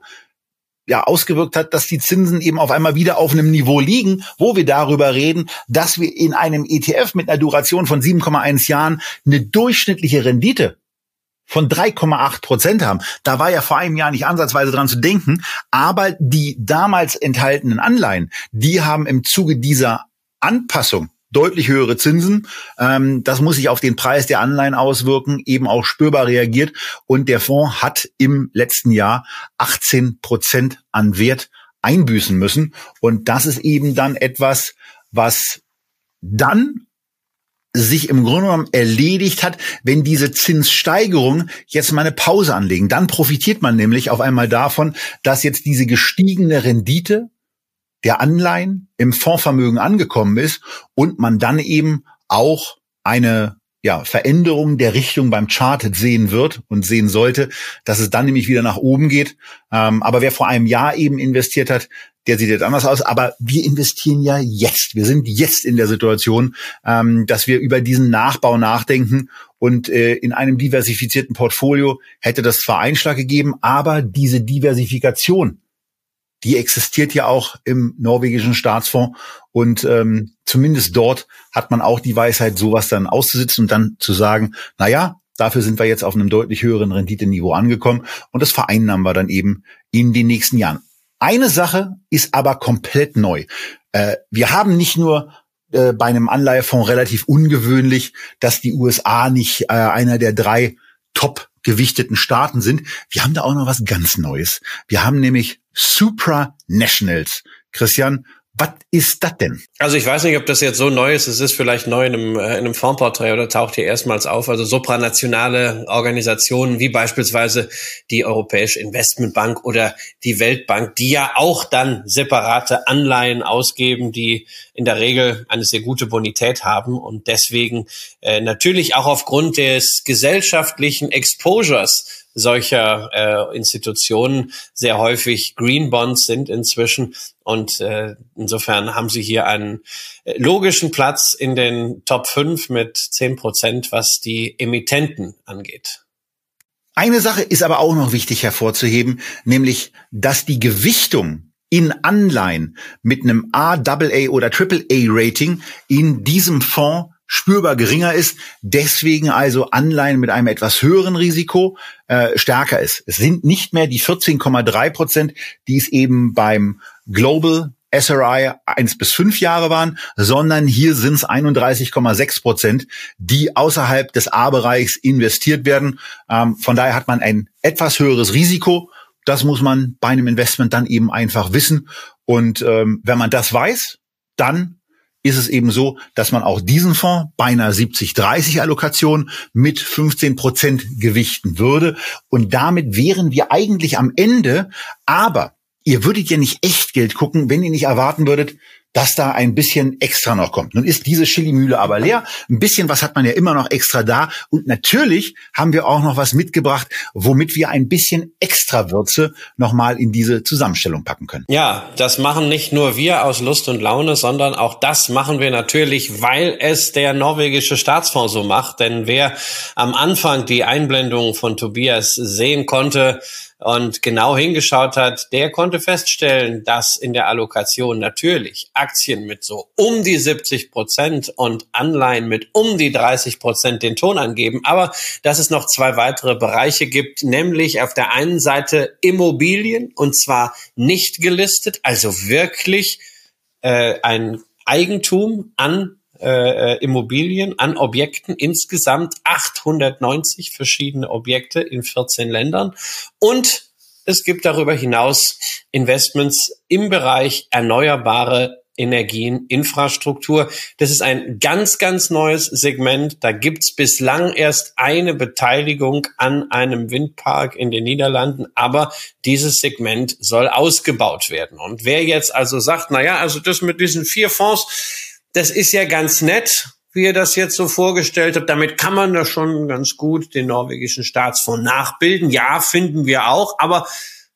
ja, ausgewirkt hat, dass die Zinsen eben auf einmal wieder auf einem Niveau liegen, wo wir darüber reden, dass wir in einem ETF mit einer Duration von 7,1 Jahren eine durchschnittliche Rendite von 3,8 Prozent haben. Da war ja vor einem Jahr nicht ansatzweise dran zu denken. Aber die damals enthaltenen Anleihen, die haben im Zuge dieser Anpassung deutlich höhere Zinsen. Ähm, das muss sich auf den Preis der Anleihen auswirken, eben auch spürbar reagiert. Und der Fonds hat im letzten Jahr 18 Prozent an Wert einbüßen müssen. Und das ist eben dann etwas, was dann sich im Grunde genommen erledigt hat, wenn diese Zinssteigerungen jetzt mal eine Pause anlegen. Dann profitiert man nämlich auf einmal davon, dass jetzt diese gestiegene Rendite der Anleihen im Fondsvermögen angekommen ist und man dann eben auch eine ja, Veränderung der Richtung beim Chart sehen wird und sehen sollte, dass es dann nämlich wieder nach oben geht. Ähm, aber wer vor einem Jahr eben investiert hat, der sieht jetzt anders aus. Aber wir investieren ja jetzt. Wir sind jetzt in der Situation, ähm, dass wir über diesen Nachbau nachdenken. Und äh, in einem diversifizierten Portfolio hätte das zwar Einschlag gegeben, aber diese Diversifikation die existiert ja auch im norwegischen Staatsfonds und ähm, zumindest dort hat man auch die Weisheit, sowas dann auszusitzen und dann zu sagen, na ja, dafür sind wir jetzt auf einem deutlich höheren Renditeniveau angekommen und das vereinnahmen wir dann eben in den nächsten Jahren. Eine Sache ist aber komplett neu. Äh, wir haben nicht nur äh, bei einem Anleihefonds relativ ungewöhnlich, dass die USA nicht äh, einer der drei Top gewichteten Staaten sind. Wir haben da auch noch was ganz Neues. Wir haben nämlich Supranationals. Christian, was ist das denn? Also ich weiß nicht, ob das jetzt so neu ist. Es ist vielleicht neu in einem, äh, in einem Fondsporträt oder taucht hier erstmals auf. Also supranationale Organisationen wie beispielsweise die Europäische Investmentbank oder die Weltbank, die ja auch dann separate Anleihen ausgeben, die in der Regel eine sehr gute Bonität haben und deswegen äh, natürlich auch aufgrund des gesellschaftlichen Exposures solcher äh, Institutionen sehr häufig Green Bonds sind inzwischen. Und äh, insofern haben sie hier einen äh, logischen Platz in den Top 5 mit 10 Prozent, was die Emittenten angeht. Eine Sache ist aber auch noch wichtig hervorzuheben, nämlich, dass die Gewichtung in Anleihen mit einem AAA oder AAA Rating in diesem Fonds spürbar geringer ist, deswegen also Anleihen mit einem etwas höheren Risiko äh, stärker ist. Es sind nicht mehr die 14,3 Prozent, die es eben beim Global SRI eins bis fünf Jahre waren, sondern hier sind es 31,6 Prozent, die außerhalb des A-Bereichs investiert werden. Ähm, von daher hat man ein etwas höheres Risiko. Das muss man bei einem Investment dann eben einfach wissen. Und ähm, wenn man das weiß, dann ist es eben so, dass man auch diesen Fonds bei einer 70-30 Allokation mit 15 Prozent gewichten würde. Und damit wären wir eigentlich am Ende. Aber ihr würdet ja nicht echt Geld gucken, wenn ihr nicht erwarten würdet, dass da ein bisschen extra noch kommt. Nun ist diese Chili-Mühle aber leer. Ein bisschen was hat man ja immer noch extra da. Und natürlich haben wir auch noch was mitgebracht, womit wir ein bisschen extra Würze nochmal in diese Zusammenstellung packen können. Ja, das machen nicht nur wir aus Lust und Laune, sondern auch das machen wir natürlich, weil es der norwegische Staatsfonds so macht. Denn wer am Anfang die Einblendung von Tobias sehen konnte, und genau hingeschaut hat, der konnte feststellen, dass in der Allokation natürlich Aktien mit so um die 70 Prozent und Anleihen mit um die 30 Prozent den Ton angeben, aber dass es noch zwei weitere Bereiche gibt, nämlich auf der einen Seite Immobilien und zwar nicht gelistet, also wirklich äh, ein Eigentum an äh, Immobilien an Objekten, insgesamt 890 verschiedene Objekte in 14 Ländern. Und es gibt darüber hinaus Investments im Bereich erneuerbare Energien, Infrastruktur. Das ist ein ganz, ganz neues Segment. Da gibt's bislang erst eine Beteiligung an einem Windpark in den Niederlanden, aber dieses Segment soll ausgebaut werden. Und wer jetzt also sagt, na ja, also das mit diesen vier Fonds, das ist ja ganz nett, wie ihr das jetzt so vorgestellt habt. Damit kann man da schon ganz gut den norwegischen Staatsfonds nachbilden. Ja, finden wir auch, aber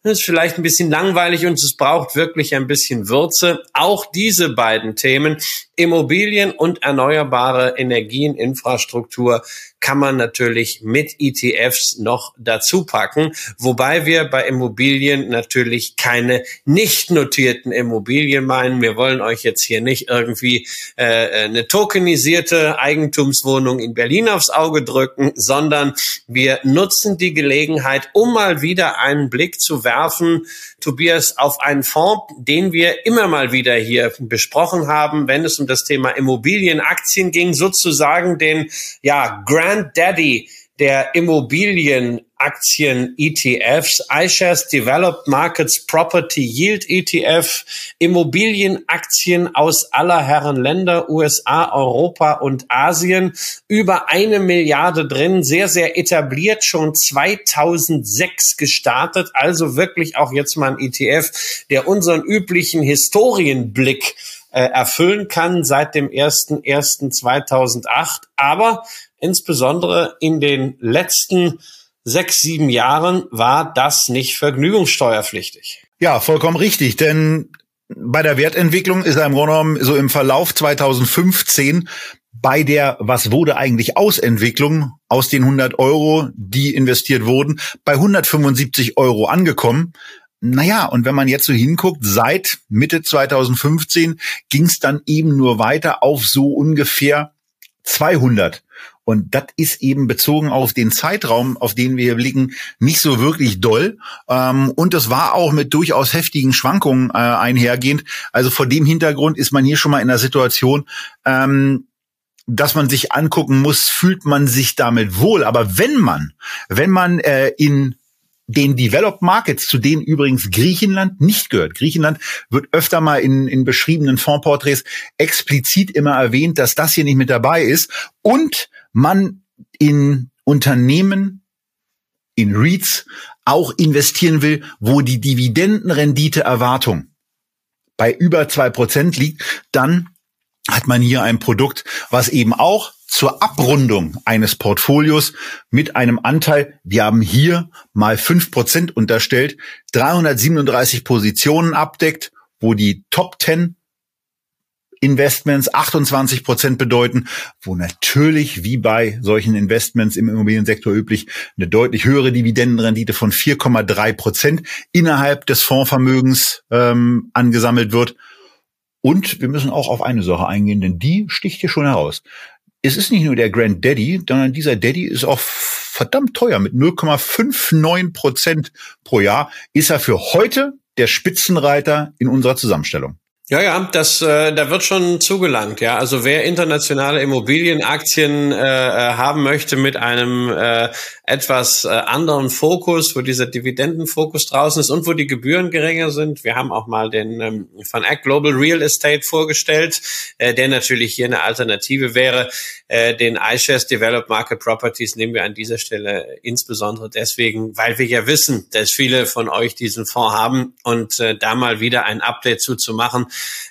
das ist vielleicht ein bisschen langweilig und es braucht wirklich ein bisschen Würze. Auch diese beiden Themen, Immobilien und erneuerbare Energieninfrastruktur, kann man natürlich mit ETFs noch dazu packen, wobei wir bei Immobilien natürlich keine nicht notierten Immobilien meinen. Wir wollen euch jetzt hier nicht irgendwie äh, eine tokenisierte Eigentumswohnung in Berlin aufs Auge drücken, sondern wir nutzen die Gelegenheit, um mal wieder einen Blick zu werfen, Tobias, auf einen Fonds, den wir immer mal wieder hier besprochen haben, wenn es um das Thema Immobilienaktien ging, sozusagen den ja Granddaddy der Immobilienaktien ETFs, iShares Developed Markets Property Yield ETF, Immobilienaktien aus aller Herren Länder, USA, Europa und Asien, über eine Milliarde drin, sehr, sehr etabliert, schon 2006 gestartet, also wirklich auch jetzt mal ein ETF, der unseren üblichen Historienblick äh, erfüllen kann seit dem 01.01.2008. Aber insbesondere in den letzten sechs, sieben Jahren war das nicht vergnügungssteuerpflichtig. Ja, vollkommen richtig, denn bei der Wertentwicklung ist er im Grunde genommen so im Verlauf 2015 bei der Was wurde eigentlich Ausentwicklung aus den 100 Euro, die investiert wurden, bei 175 Euro angekommen. Naja, und wenn man jetzt so hinguckt, seit Mitte 2015 ging es dann eben nur weiter auf so ungefähr 200. Und das ist eben bezogen auf den Zeitraum, auf den wir blicken, nicht so wirklich doll. Ähm, und das war auch mit durchaus heftigen Schwankungen äh, einhergehend. Also vor dem Hintergrund ist man hier schon mal in der Situation, ähm, dass man sich angucken muss, fühlt man sich damit wohl. Aber wenn man, wenn man äh, in den Developed Markets, zu denen übrigens Griechenland nicht gehört. Griechenland wird öfter mal in, in beschriebenen Fondsporträts explizit immer erwähnt, dass das hier nicht mit dabei ist. Und man in Unternehmen, in REITs auch investieren will, wo die Dividendenrendite-Erwartung bei über zwei Prozent liegt, dann hat man hier ein Produkt, was eben auch zur Abrundung eines Portfolios mit einem Anteil, wir haben hier mal fünf Prozent unterstellt, 337 Positionen abdeckt, wo die Top 10 Investments 28 Prozent bedeuten, wo natürlich wie bei solchen Investments im Immobiliensektor üblich eine deutlich höhere Dividendenrendite von 4,3 Prozent innerhalb des Fondsvermögens ähm, angesammelt wird. Und wir müssen auch auf eine Sache eingehen, denn die sticht hier schon heraus. Es ist nicht nur der Grand Daddy, sondern dieser Daddy ist auch verdammt teuer. Mit 0,59 Prozent pro Jahr ist er für heute der Spitzenreiter in unserer Zusammenstellung. Ja, ja, das, äh, da wird schon zugelangt, ja. Also wer internationale Immobilienaktien äh, äh, haben möchte mit einem äh, etwas äh, anderen Fokus, wo dieser Dividendenfokus draußen ist und wo die Gebühren geringer sind. Wir haben auch mal den ähm, von Act Global Real Estate vorgestellt, äh, der natürlich hier eine Alternative wäre. Äh, den iShares Developed Market Properties nehmen wir an dieser Stelle insbesondere deswegen, weil wir ja wissen, dass viele von euch diesen Fonds haben und äh, da mal wieder ein Update zuzumachen,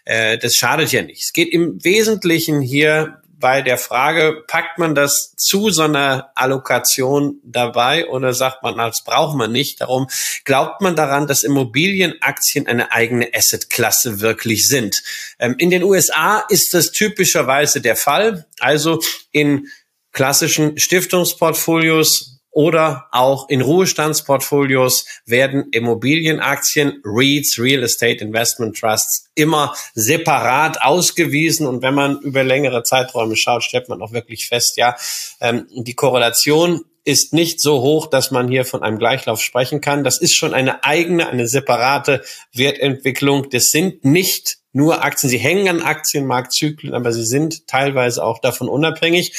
äh, das schadet ja nicht. Es geht im Wesentlichen hier bei der Frage, packt man das zu so einer Allokation dabei oder sagt man, das braucht man nicht? Darum glaubt man daran, dass Immobilienaktien eine eigene Assetklasse wirklich sind. Ähm, in den USA ist das typischerweise der Fall. Also in klassischen Stiftungsportfolios oder auch in Ruhestandsportfolios werden Immobilienaktien, REITs, Real Estate Investment Trusts immer separat ausgewiesen. Und wenn man über längere Zeiträume schaut, stellt man auch wirklich fest, ja, ähm, die Korrelation ist nicht so hoch, dass man hier von einem Gleichlauf sprechen kann. Das ist schon eine eigene, eine separate Wertentwicklung. Das sind nicht nur Aktien. Sie hängen an Aktienmarktzyklen, aber sie sind teilweise auch davon unabhängig.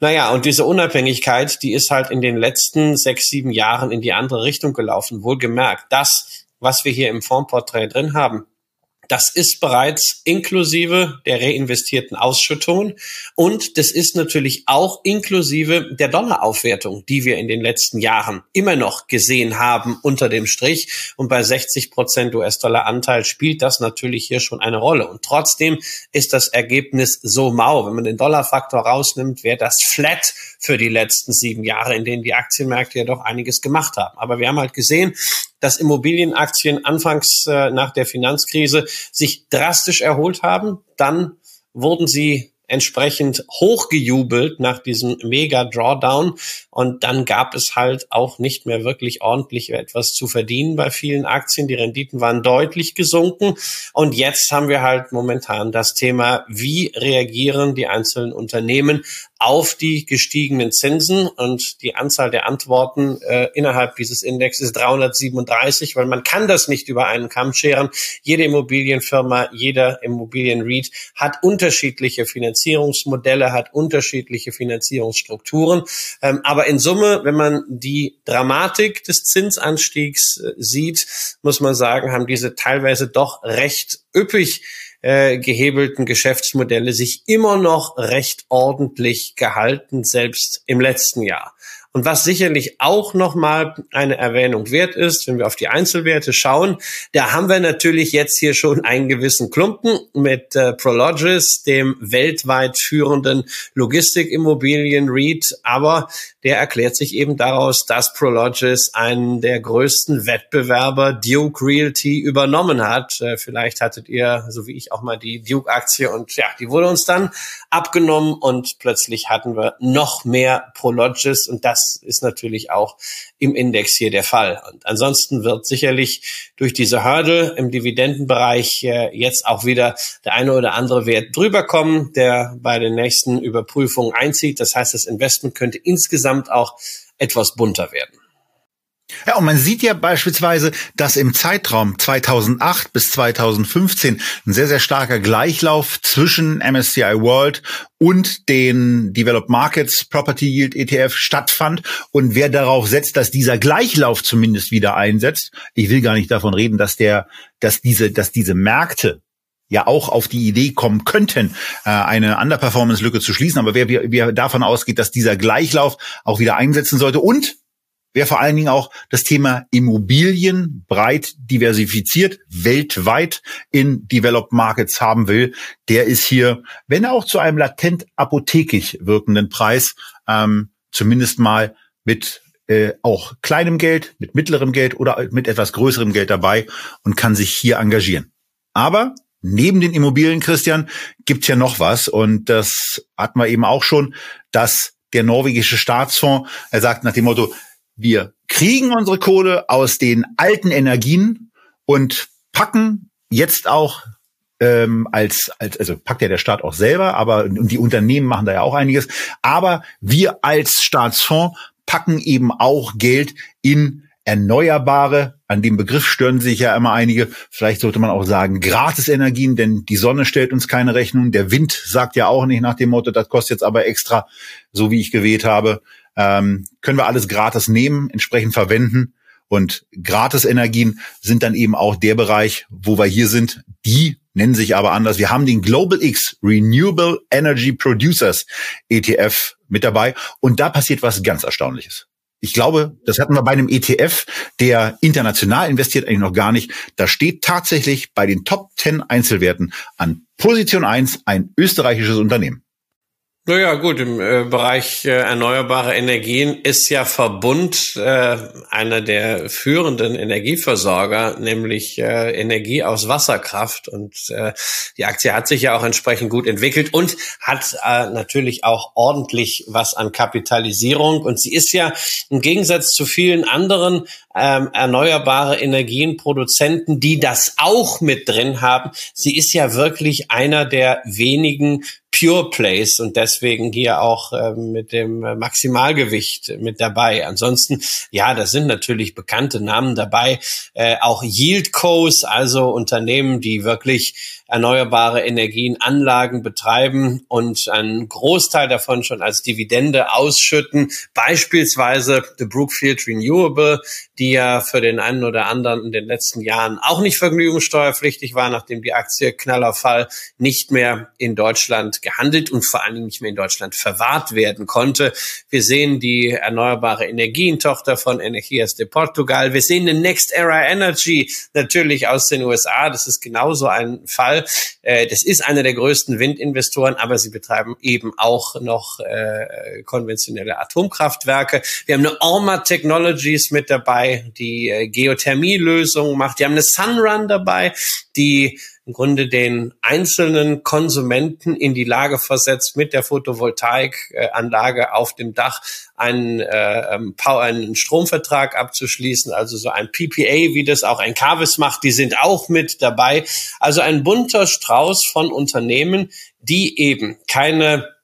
Naja, und diese Unabhängigkeit, die ist halt in den letzten sechs, sieben Jahren in die andere Richtung gelaufen. Wohlgemerkt, das, was wir hier im Fondsporträt drin haben, das ist bereits inklusive der reinvestierten Ausschüttungen und das ist natürlich auch inklusive der Dollaraufwertung, die wir in den letzten Jahren immer noch gesehen haben unter dem Strich. Und bei 60 Prozent US-Dollar-Anteil spielt das natürlich hier schon eine Rolle. Und trotzdem ist das Ergebnis so mau. Wenn man den Dollarfaktor rausnimmt, wäre das flat für die letzten sieben Jahre, in denen die Aktienmärkte ja doch einiges gemacht haben. Aber wir haben halt gesehen, dass Immobilienaktien anfangs äh, nach der Finanzkrise sich drastisch erholt haben. Dann wurden sie entsprechend hochgejubelt nach diesem mega Drawdown und dann gab es halt auch nicht mehr wirklich ordentlich etwas zu verdienen bei vielen Aktien. Die Renditen waren deutlich gesunken und jetzt haben wir halt momentan das Thema, wie reagieren die einzelnen Unternehmen auf die gestiegenen Zinsen und die Anzahl der Antworten äh, innerhalb dieses Index ist 337, weil man kann das nicht über einen Kamm scheren. Jede Immobilienfirma, jeder Immobilienread hat unterschiedliche Finanzierungsmodelle, hat unterschiedliche Finanzierungsstrukturen. Ähm, aber in Summe, wenn man die Dramatik des Zinsanstiegs äh, sieht, muss man sagen, haben diese teilweise doch recht üppig äh, gehebelten Geschäftsmodelle sich immer noch recht ordentlich gehalten, selbst im letzten Jahr. Und was sicherlich auch nochmal eine Erwähnung wert ist, wenn wir auf die Einzelwerte schauen, da haben wir natürlich jetzt hier schon einen gewissen Klumpen mit äh, Prologis, dem weltweit führenden Logistikimmobilien-REIT. Aber der erklärt sich eben daraus, dass Prologis einen der größten Wettbewerber Duke Realty übernommen hat. Äh, vielleicht hattet ihr, so wie ich, auch mal die Duke-Aktie und ja, die wurde uns dann abgenommen und plötzlich hatten wir noch mehr Prologis und das ist natürlich auch im Index hier der Fall. Und ansonsten wird sicherlich durch diese Hürde im Dividendenbereich äh, jetzt auch wieder der eine oder andere Wert drüber kommen, der bei den nächsten Überprüfungen einzieht. Das heißt, das Investment könnte insgesamt auch etwas bunter werden. Ja, und man sieht ja beispielsweise, dass im Zeitraum 2008 bis 2015 ein sehr, sehr starker Gleichlauf zwischen MSCI World und den Developed Markets Property Yield ETF stattfand. Und wer darauf setzt, dass dieser Gleichlauf zumindest wieder einsetzt, ich will gar nicht davon reden, dass der, dass diese, dass diese Märkte ja auch auf die Idee kommen könnten, äh, eine Underperformance-Lücke zu schließen. Aber wer, wer davon ausgeht, dass dieser Gleichlauf auch wieder einsetzen sollte und wer vor allen Dingen auch das Thema Immobilien breit diversifiziert, weltweit in Developed Markets haben will, der ist hier, wenn auch zu einem latent apothekisch wirkenden Preis, ähm, zumindest mal mit äh, auch kleinem Geld, mit mittlerem Geld oder mit etwas größerem Geld dabei und kann sich hier engagieren. Aber neben den Immobilien, Christian, gibt's ja noch was und das hatten wir eben auch schon, dass der norwegische Staatsfonds, er sagt nach dem Motto, wir kriegen unsere Kohle aus den alten Energien und packen jetzt auch ähm, als, als, also packt ja der Staat auch selber, aber und die Unternehmen machen da ja auch einiges. Aber wir als Staatsfonds packen eben auch Geld in erneuerbare, an dem Begriff stören sich ja immer einige, vielleicht sollte man auch sagen Gratisenergien, denn die Sonne stellt uns keine Rechnung, der Wind sagt ja auch nicht nach dem Motto, das kostet jetzt aber extra, so wie ich gewählt habe ähm, können wir alles gratis nehmen, entsprechend verwenden. Und Gratis-Energien sind dann eben auch der Bereich, wo wir hier sind. Die nennen sich aber anders. Wir haben den Global X Renewable Energy Producers ETF mit dabei. Und da passiert was ganz Erstaunliches. Ich glaube, das hatten wir bei einem ETF, der international investiert, eigentlich noch gar nicht. Da steht tatsächlich bei den Top 10 Einzelwerten an Position 1 ein österreichisches Unternehmen. Naja, gut, im äh, Bereich äh, erneuerbare Energien ist ja Verbund äh, einer der führenden Energieversorger, nämlich äh, Energie aus Wasserkraft. Und äh, die Aktie hat sich ja auch entsprechend gut entwickelt und hat äh, natürlich auch ordentlich was an Kapitalisierung. Und sie ist ja im Gegensatz zu vielen anderen ähm, erneuerbare Energienproduzenten, die das auch mit drin haben, sie ist ja wirklich einer der wenigen Pure Plays und deswegen hier auch äh, mit dem Maximalgewicht mit dabei. Ansonsten, ja, da sind natürlich bekannte Namen dabei, äh, auch Yieldcos, also Unternehmen, die wirklich erneuerbare Energienanlagen betreiben und einen Großteil davon schon als Dividende ausschütten. Beispielsweise The Brookfield Renewable, die ja für den einen oder anderen in den letzten Jahren auch nicht vergnügungssteuerpflichtig war, nachdem die Aktie Knallerfall nicht mehr in Deutschland gehandelt und vor allen Dingen nicht mehr in Deutschland verwahrt werden konnte. Wir sehen die erneuerbare Energientochter von Energias de Portugal. Wir sehen den Next Era Energy natürlich aus den USA. Das ist genauso ein Fall äh, das ist einer der größten Windinvestoren, aber sie betreiben eben auch noch äh, konventionelle Atomkraftwerke. Wir haben eine Orma Technologies mit dabei, die äh, Geothermielösungen macht. Wir haben eine Sunrun dabei, die im Grunde den einzelnen Konsumenten in die Lage versetzt, mit der Photovoltaikanlage auf dem Dach einen, äh, ähm, einen Stromvertrag abzuschließen, also so ein PPA, wie das auch ein Carvis macht, die sind auch mit dabei. Also ein bunter Strauß von Unternehmen, die eben keine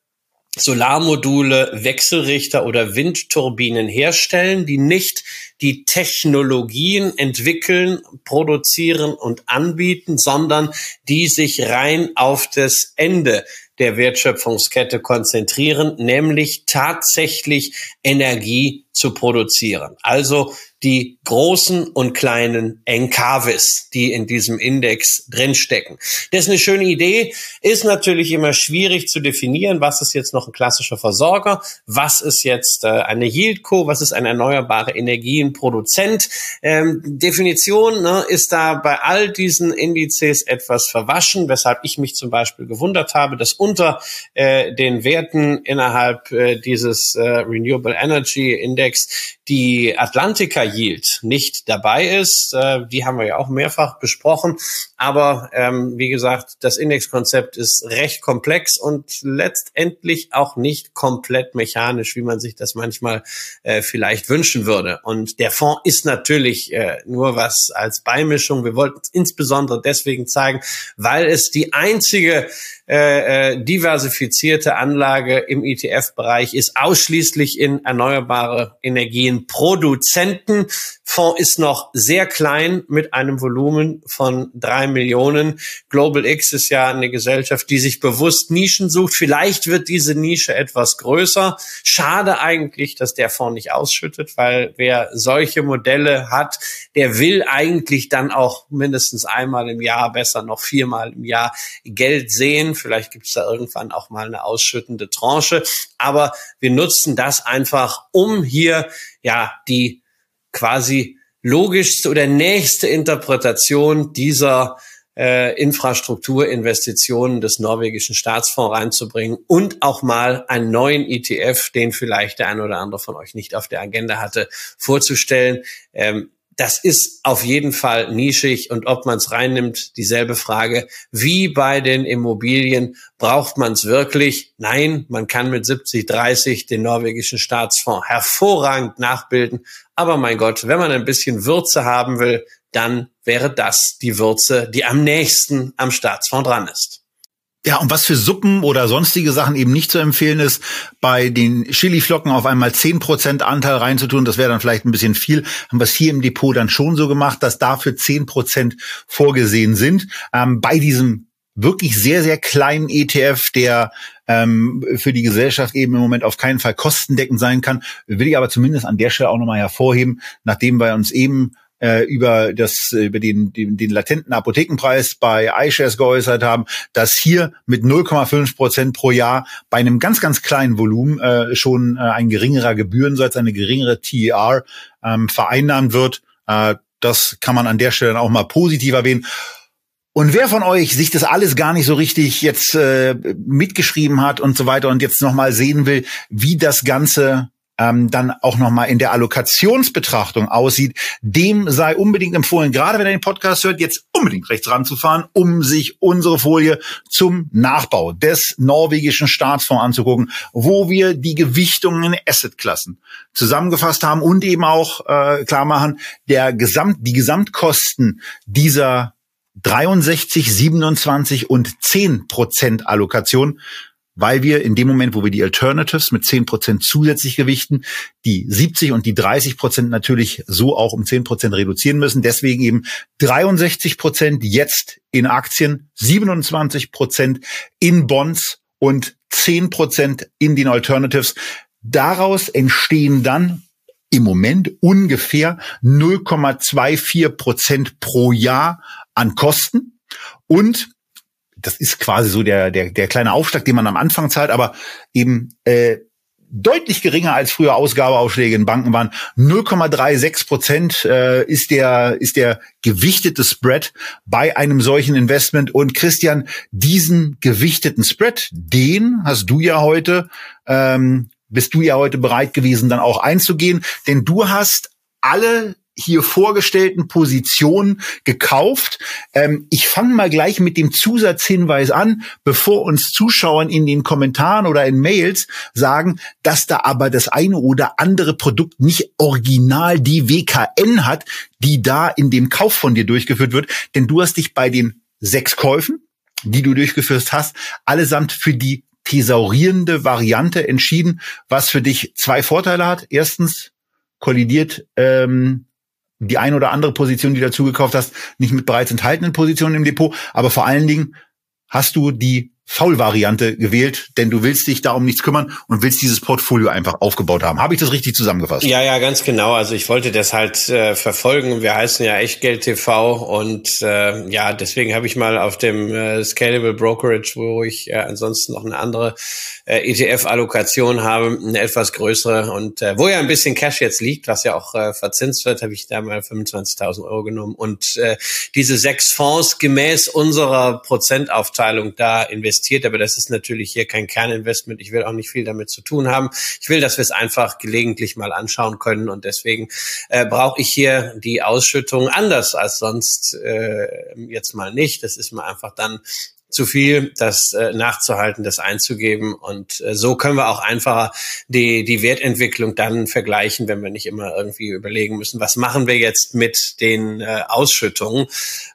Solarmodule, Wechselrichter oder Windturbinen herstellen, die nicht die Technologien entwickeln, produzieren und anbieten, sondern die sich rein auf das Ende der Wertschöpfungskette konzentrieren, nämlich tatsächlich Energie zu produzieren. Also die großen und kleinen Enkavis, die in diesem Index drinstecken. Das ist eine schöne Idee, ist natürlich immer schwierig zu definieren, was ist jetzt noch ein klassischer Versorger, was ist jetzt äh, eine Yieldco, was ist ein erneuerbare Energienproduzent. Ähm, Definition ne, ist da bei all diesen Indizes etwas verwaschen, weshalb ich mich zum Beispiel gewundert habe, dass unter äh, den Werten innerhalb äh, dieses äh, Renewable Energy Index die Atlantica Yield nicht dabei ist. Äh, die haben wir ja auch mehrfach besprochen. Aber ähm, wie gesagt, das Indexkonzept ist recht komplex und letztendlich auch nicht komplett mechanisch, wie man sich das manchmal äh, vielleicht wünschen würde. Und der Fonds ist natürlich äh, nur was als Beimischung. Wir wollten es insbesondere deswegen zeigen, weil es die einzige äh, äh, diversifizierte Anlage im ETF-Bereich ist ausschließlich in erneuerbare Energien Produzenten. Fonds ist noch sehr klein mit einem Volumen von drei Millionen. Global X ist ja eine Gesellschaft, die sich bewusst Nischen sucht. Vielleicht wird diese Nische etwas größer. Schade eigentlich, dass der Fonds nicht ausschüttet, weil wer solche Modelle hat, der will eigentlich dann auch mindestens einmal im Jahr, besser noch viermal im Jahr Geld sehen. Vielleicht gibt es da irgendwann auch mal eine ausschüttende Tranche. Aber wir nutzen das einfach, um hier ja die quasi logischste oder nächste Interpretation dieser äh, Infrastrukturinvestitionen des norwegischen Staatsfonds reinzubringen und auch mal einen neuen ETF, den vielleicht der ein oder andere von euch nicht auf der Agenda hatte, vorzustellen. Ähm, das ist auf jeden Fall nischig und ob man es reinnimmt, dieselbe Frage. Wie bei den Immobilien, braucht man es wirklich? Nein, man kann mit 70, 30 den norwegischen Staatsfonds hervorragend nachbilden. Aber mein Gott, wenn man ein bisschen Würze haben will, dann wäre das die Würze, die am nächsten am Staatsfonds dran ist. Ja, und was für Suppen oder sonstige Sachen eben nicht zu empfehlen ist, bei den Chiliflocken auf einmal zehn Prozent Anteil reinzutun, das wäre dann vielleicht ein bisschen viel, haben wir es hier im Depot dann schon so gemacht, dass dafür zehn Prozent vorgesehen sind. Ähm, bei diesem wirklich sehr, sehr kleinen ETF, der ähm, für die Gesellschaft eben im Moment auf keinen Fall kostendeckend sein kann, will ich aber zumindest an der Stelle auch nochmal hervorheben, nachdem wir uns eben äh, über das über den, den den latenten Apothekenpreis bei iShares geäußert haben, dass hier mit 0,5 Prozent pro Jahr bei einem ganz ganz kleinen Volumen äh, schon äh, ein geringerer Gebührensatz, eine geringere TER ähm, vereinnahmt wird. Äh, das kann man an der Stelle auch mal positiv erwähnen. Und wer von euch sich das alles gar nicht so richtig jetzt äh, mitgeschrieben hat und so weiter und jetzt nochmal sehen will, wie das Ganze ähm, dann auch nochmal in der Allokationsbetrachtung aussieht, dem sei unbedingt empfohlen, gerade wenn er den Podcast hört, jetzt unbedingt rechts ranzufahren, um sich unsere Folie zum Nachbau des norwegischen Staatsfonds anzugucken, wo wir die Gewichtungen in Assetklassen zusammengefasst haben und eben auch äh, klar machen, der Gesamt, die Gesamtkosten dieser 63, 27 und 10 Prozent Allokation weil wir in dem Moment, wo wir die Alternatives mit 10 Prozent zusätzlich gewichten, die 70 und die 30 Prozent natürlich so auch um 10 Prozent reduzieren müssen. Deswegen eben 63 Prozent jetzt in Aktien, 27 Prozent in Bonds und 10 Prozent in den Alternatives. Daraus entstehen dann im Moment ungefähr 0,24 Prozent pro Jahr an Kosten. Und das ist quasi so der, der, der kleine Aufschlag, den man am Anfang zahlt, aber eben äh, deutlich geringer als früher Ausgabeaufschläge in Banken waren. 0,36 Prozent äh, ist der ist der gewichtete Spread bei einem solchen Investment. Und Christian, diesen gewichteten Spread, den hast du ja heute ähm, bist du ja heute bereit gewesen, dann auch einzugehen, denn du hast alle hier vorgestellten Positionen gekauft. Ähm, ich fange mal gleich mit dem Zusatzhinweis an, bevor uns Zuschauern in den Kommentaren oder in Mails sagen, dass da aber das eine oder andere Produkt nicht original die WKN hat, die da in dem Kauf von dir durchgeführt wird. Denn du hast dich bei den sechs Käufen, die du durchgeführt hast, allesamt für die thesaurierende Variante entschieden, was für dich zwei Vorteile hat. Erstens kollidiert ähm, die ein oder andere Position, die du dazu gekauft hast, nicht mit bereits enthaltenen Positionen im Depot, aber vor allen Dingen hast du die Faul-Variante gewählt, denn du willst dich da um nichts kümmern und willst dieses Portfolio einfach aufgebaut haben. Habe ich das richtig zusammengefasst? Ja, ja, ganz genau. Also ich wollte das halt äh, verfolgen. Wir heißen ja Echtgeld TV und äh, ja, deswegen habe ich mal auf dem äh, Scalable Brokerage, wo ich äh, ansonsten noch eine andere äh, ETF-Allokation habe, eine etwas größere und äh, wo ja ein bisschen Cash jetzt liegt, was ja auch äh, verzinst wird, habe ich da mal 25.000 Euro genommen und äh, diese sechs Fonds gemäß unserer Prozentaufteilung da investiert investiert, aber das ist natürlich hier kein Kerninvestment. Ich will auch nicht viel damit zu tun haben. Ich will, dass wir es einfach gelegentlich mal anschauen können und deswegen äh, brauche ich hier die Ausschüttung anders als sonst äh, jetzt mal nicht. Das ist mir einfach dann zu viel, das äh, nachzuhalten, das einzugeben. Und äh, so können wir auch einfacher die, die Wertentwicklung dann vergleichen, wenn wir nicht immer irgendwie überlegen müssen, was machen wir jetzt mit den äh, Ausschüttungen.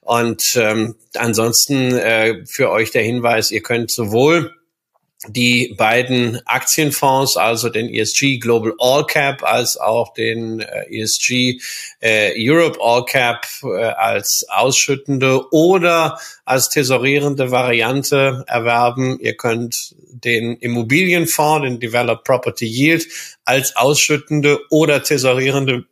Und ähm, ansonsten äh, für euch der Hinweis, ihr könnt sowohl die beiden Aktienfonds, also den ESG Global All Cap als auch den äh, ESG äh, Europe All Cap äh, als ausschüttende oder als tesorierende Variante erwerben. Ihr könnt den Immobilienfonds, den Developed Property Yield als ausschüttende oder tesorierende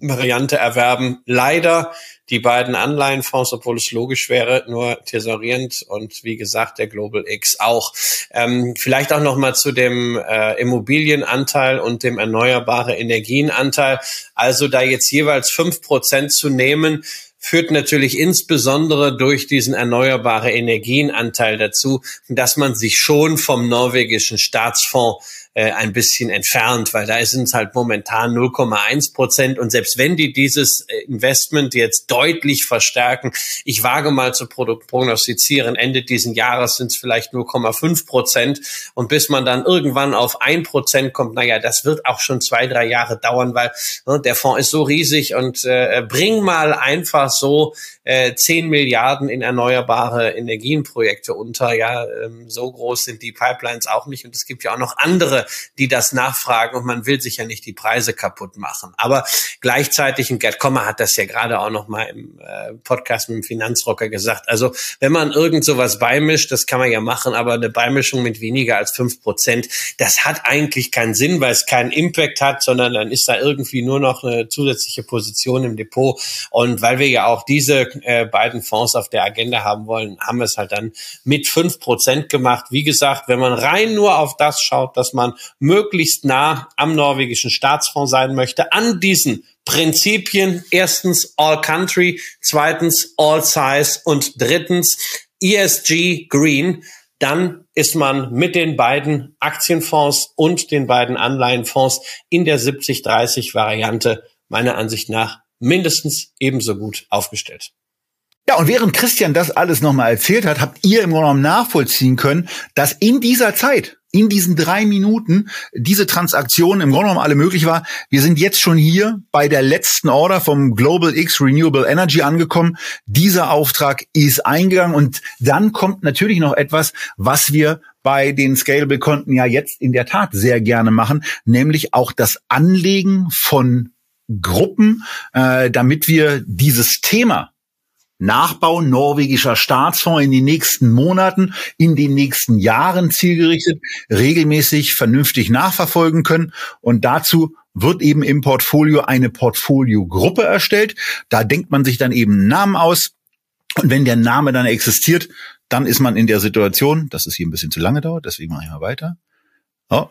Variante erwerben. Leider die beiden Anleihenfonds, obwohl es logisch wäre, nur tesorierend und wie gesagt der Global X auch. Ähm, vielleicht auch noch mal zu dem äh, Immobilienanteil und dem erneuerbare Energienanteil. Also da jetzt jeweils fünf Prozent zu nehmen, führt natürlich insbesondere durch diesen erneuerbare Energienanteil dazu, dass man sich schon vom norwegischen Staatsfonds äh, ein bisschen entfernt, weil da sind es halt momentan 0,1 Prozent. Und selbst wenn die dieses äh, Investment jetzt deutlich verstärken, ich wage mal zu prognostizieren, Ende diesen Jahres sind es vielleicht 0,5 Prozent. Und bis man dann irgendwann auf ein Prozent kommt, naja, das wird auch schon zwei, drei Jahre dauern, weil ne, der Fonds ist so riesig und äh, bring mal einfach so äh, 10 Milliarden in erneuerbare Energienprojekte unter. Ja, ähm, so groß sind die Pipelines auch nicht. Und es gibt ja auch noch andere die das nachfragen und man will sich ja nicht die Preise kaputt machen. Aber gleichzeitig, und Gerd Kommer hat das ja gerade auch noch mal im äh, Podcast mit dem Finanzrocker gesagt, also wenn man irgend sowas beimischt, das kann man ja machen, aber eine Beimischung mit weniger als fünf Prozent, das hat eigentlich keinen Sinn, weil es keinen Impact hat, sondern dann ist da irgendwie nur noch eine zusätzliche Position im Depot. Und weil wir ja auch diese äh, beiden Fonds auf der Agenda haben wollen, haben wir es halt dann mit fünf Prozent gemacht. Wie gesagt, wenn man rein nur auf das schaut, dass man möglichst nah am norwegischen Staatsfonds sein möchte, an diesen Prinzipien. Erstens All Country, zweitens All Size und drittens ESG Green. Dann ist man mit den beiden Aktienfonds und den beiden Anleihenfonds in der 70-30 Variante meiner Ansicht nach mindestens ebenso gut aufgestellt. Ja, und während Christian das alles nochmal erzählt hat, habt ihr im Grunde genommen nachvollziehen können, dass in dieser Zeit, in diesen drei Minuten, diese Transaktion im Grunde genommen alle möglich war. Wir sind jetzt schon hier bei der letzten Order vom Global X Renewable Energy angekommen. Dieser Auftrag ist eingegangen und dann kommt natürlich noch etwas, was wir bei den Scalable-Konten ja jetzt in der Tat sehr gerne machen, nämlich auch das Anlegen von Gruppen, äh, damit wir dieses Thema Nachbau norwegischer Staatsfonds in den nächsten Monaten, in den nächsten Jahren zielgerichtet, regelmäßig vernünftig nachverfolgen können. Und dazu wird eben im Portfolio eine Portfoliogruppe erstellt. Da denkt man sich dann eben einen Namen aus. Und wenn der Name dann existiert, dann ist man in der Situation, dass es hier ein bisschen zu lange dauert, deswegen mache ich mal weiter. Oh,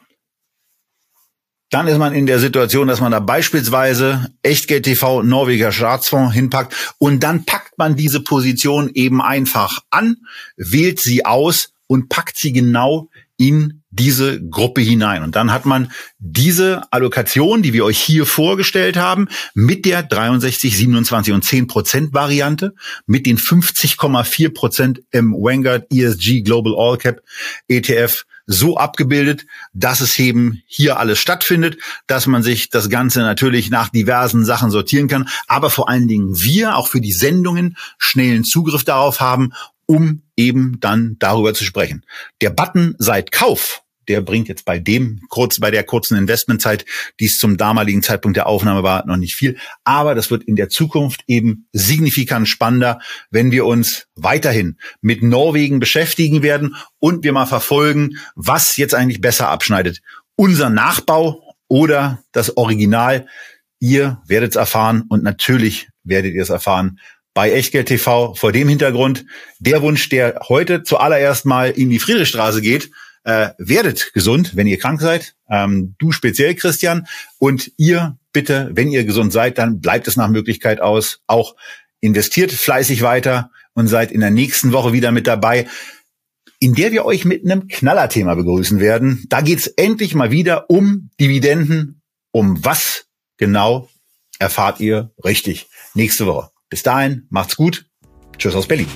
dann ist man in der Situation, dass man da beispielsweise Echtgeld TV Norweger Staatsfonds hinpackt und dann packt man diese Position eben einfach an, wählt sie aus und packt sie genau in diese Gruppe hinein. Und dann hat man diese Allokation, die wir euch hier vorgestellt haben, mit der 63, 27 und 10 Prozent Variante, mit den 50,4 Prozent im Vanguard ESG Global All Cap ETF so abgebildet, dass es eben hier alles stattfindet, dass man sich das Ganze natürlich nach diversen Sachen sortieren kann, aber vor allen Dingen wir auch für die Sendungen schnellen Zugriff darauf haben, um eben dann darüber zu sprechen. Der Button seit Kauf der bringt jetzt bei dem kurz, bei der kurzen Investmentzeit, die es zum damaligen Zeitpunkt der Aufnahme war, noch nicht viel. Aber das wird in der Zukunft eben signifikant spannender, wenn wir uns weiterhin mit Norwegen beschäftigen werden und wir mal verfolgen, was jetzt eigentlich besser abschneidet. Unser Nachbau oder das Original. Ihr werdet es erfahren und natürlich werdet ihr es erfahren bei Echtgeld TV vor dem Hintergrund. Der Wunsch, der heute zuallererst mal in die Friedrichstraße geht, äh, werdet gesund, wenn ihr krank seid. Ähm, du speziell, Christian. Und ihr bitte, wenn ihr gesund seid, dann bleibt es nach Möglichkeit aus. Auch investiert fleißig weiter und seid in der nächsten Woche wieder mit dabei, in der wir euch mit einem Knallerthema begrüßen werden. Da geht's endlich mal wieder um Dividenden. Um was genau erfahrt ihr richtig nächste Woche. Bis dahin, macht's gut. Tschüss aus Berlin.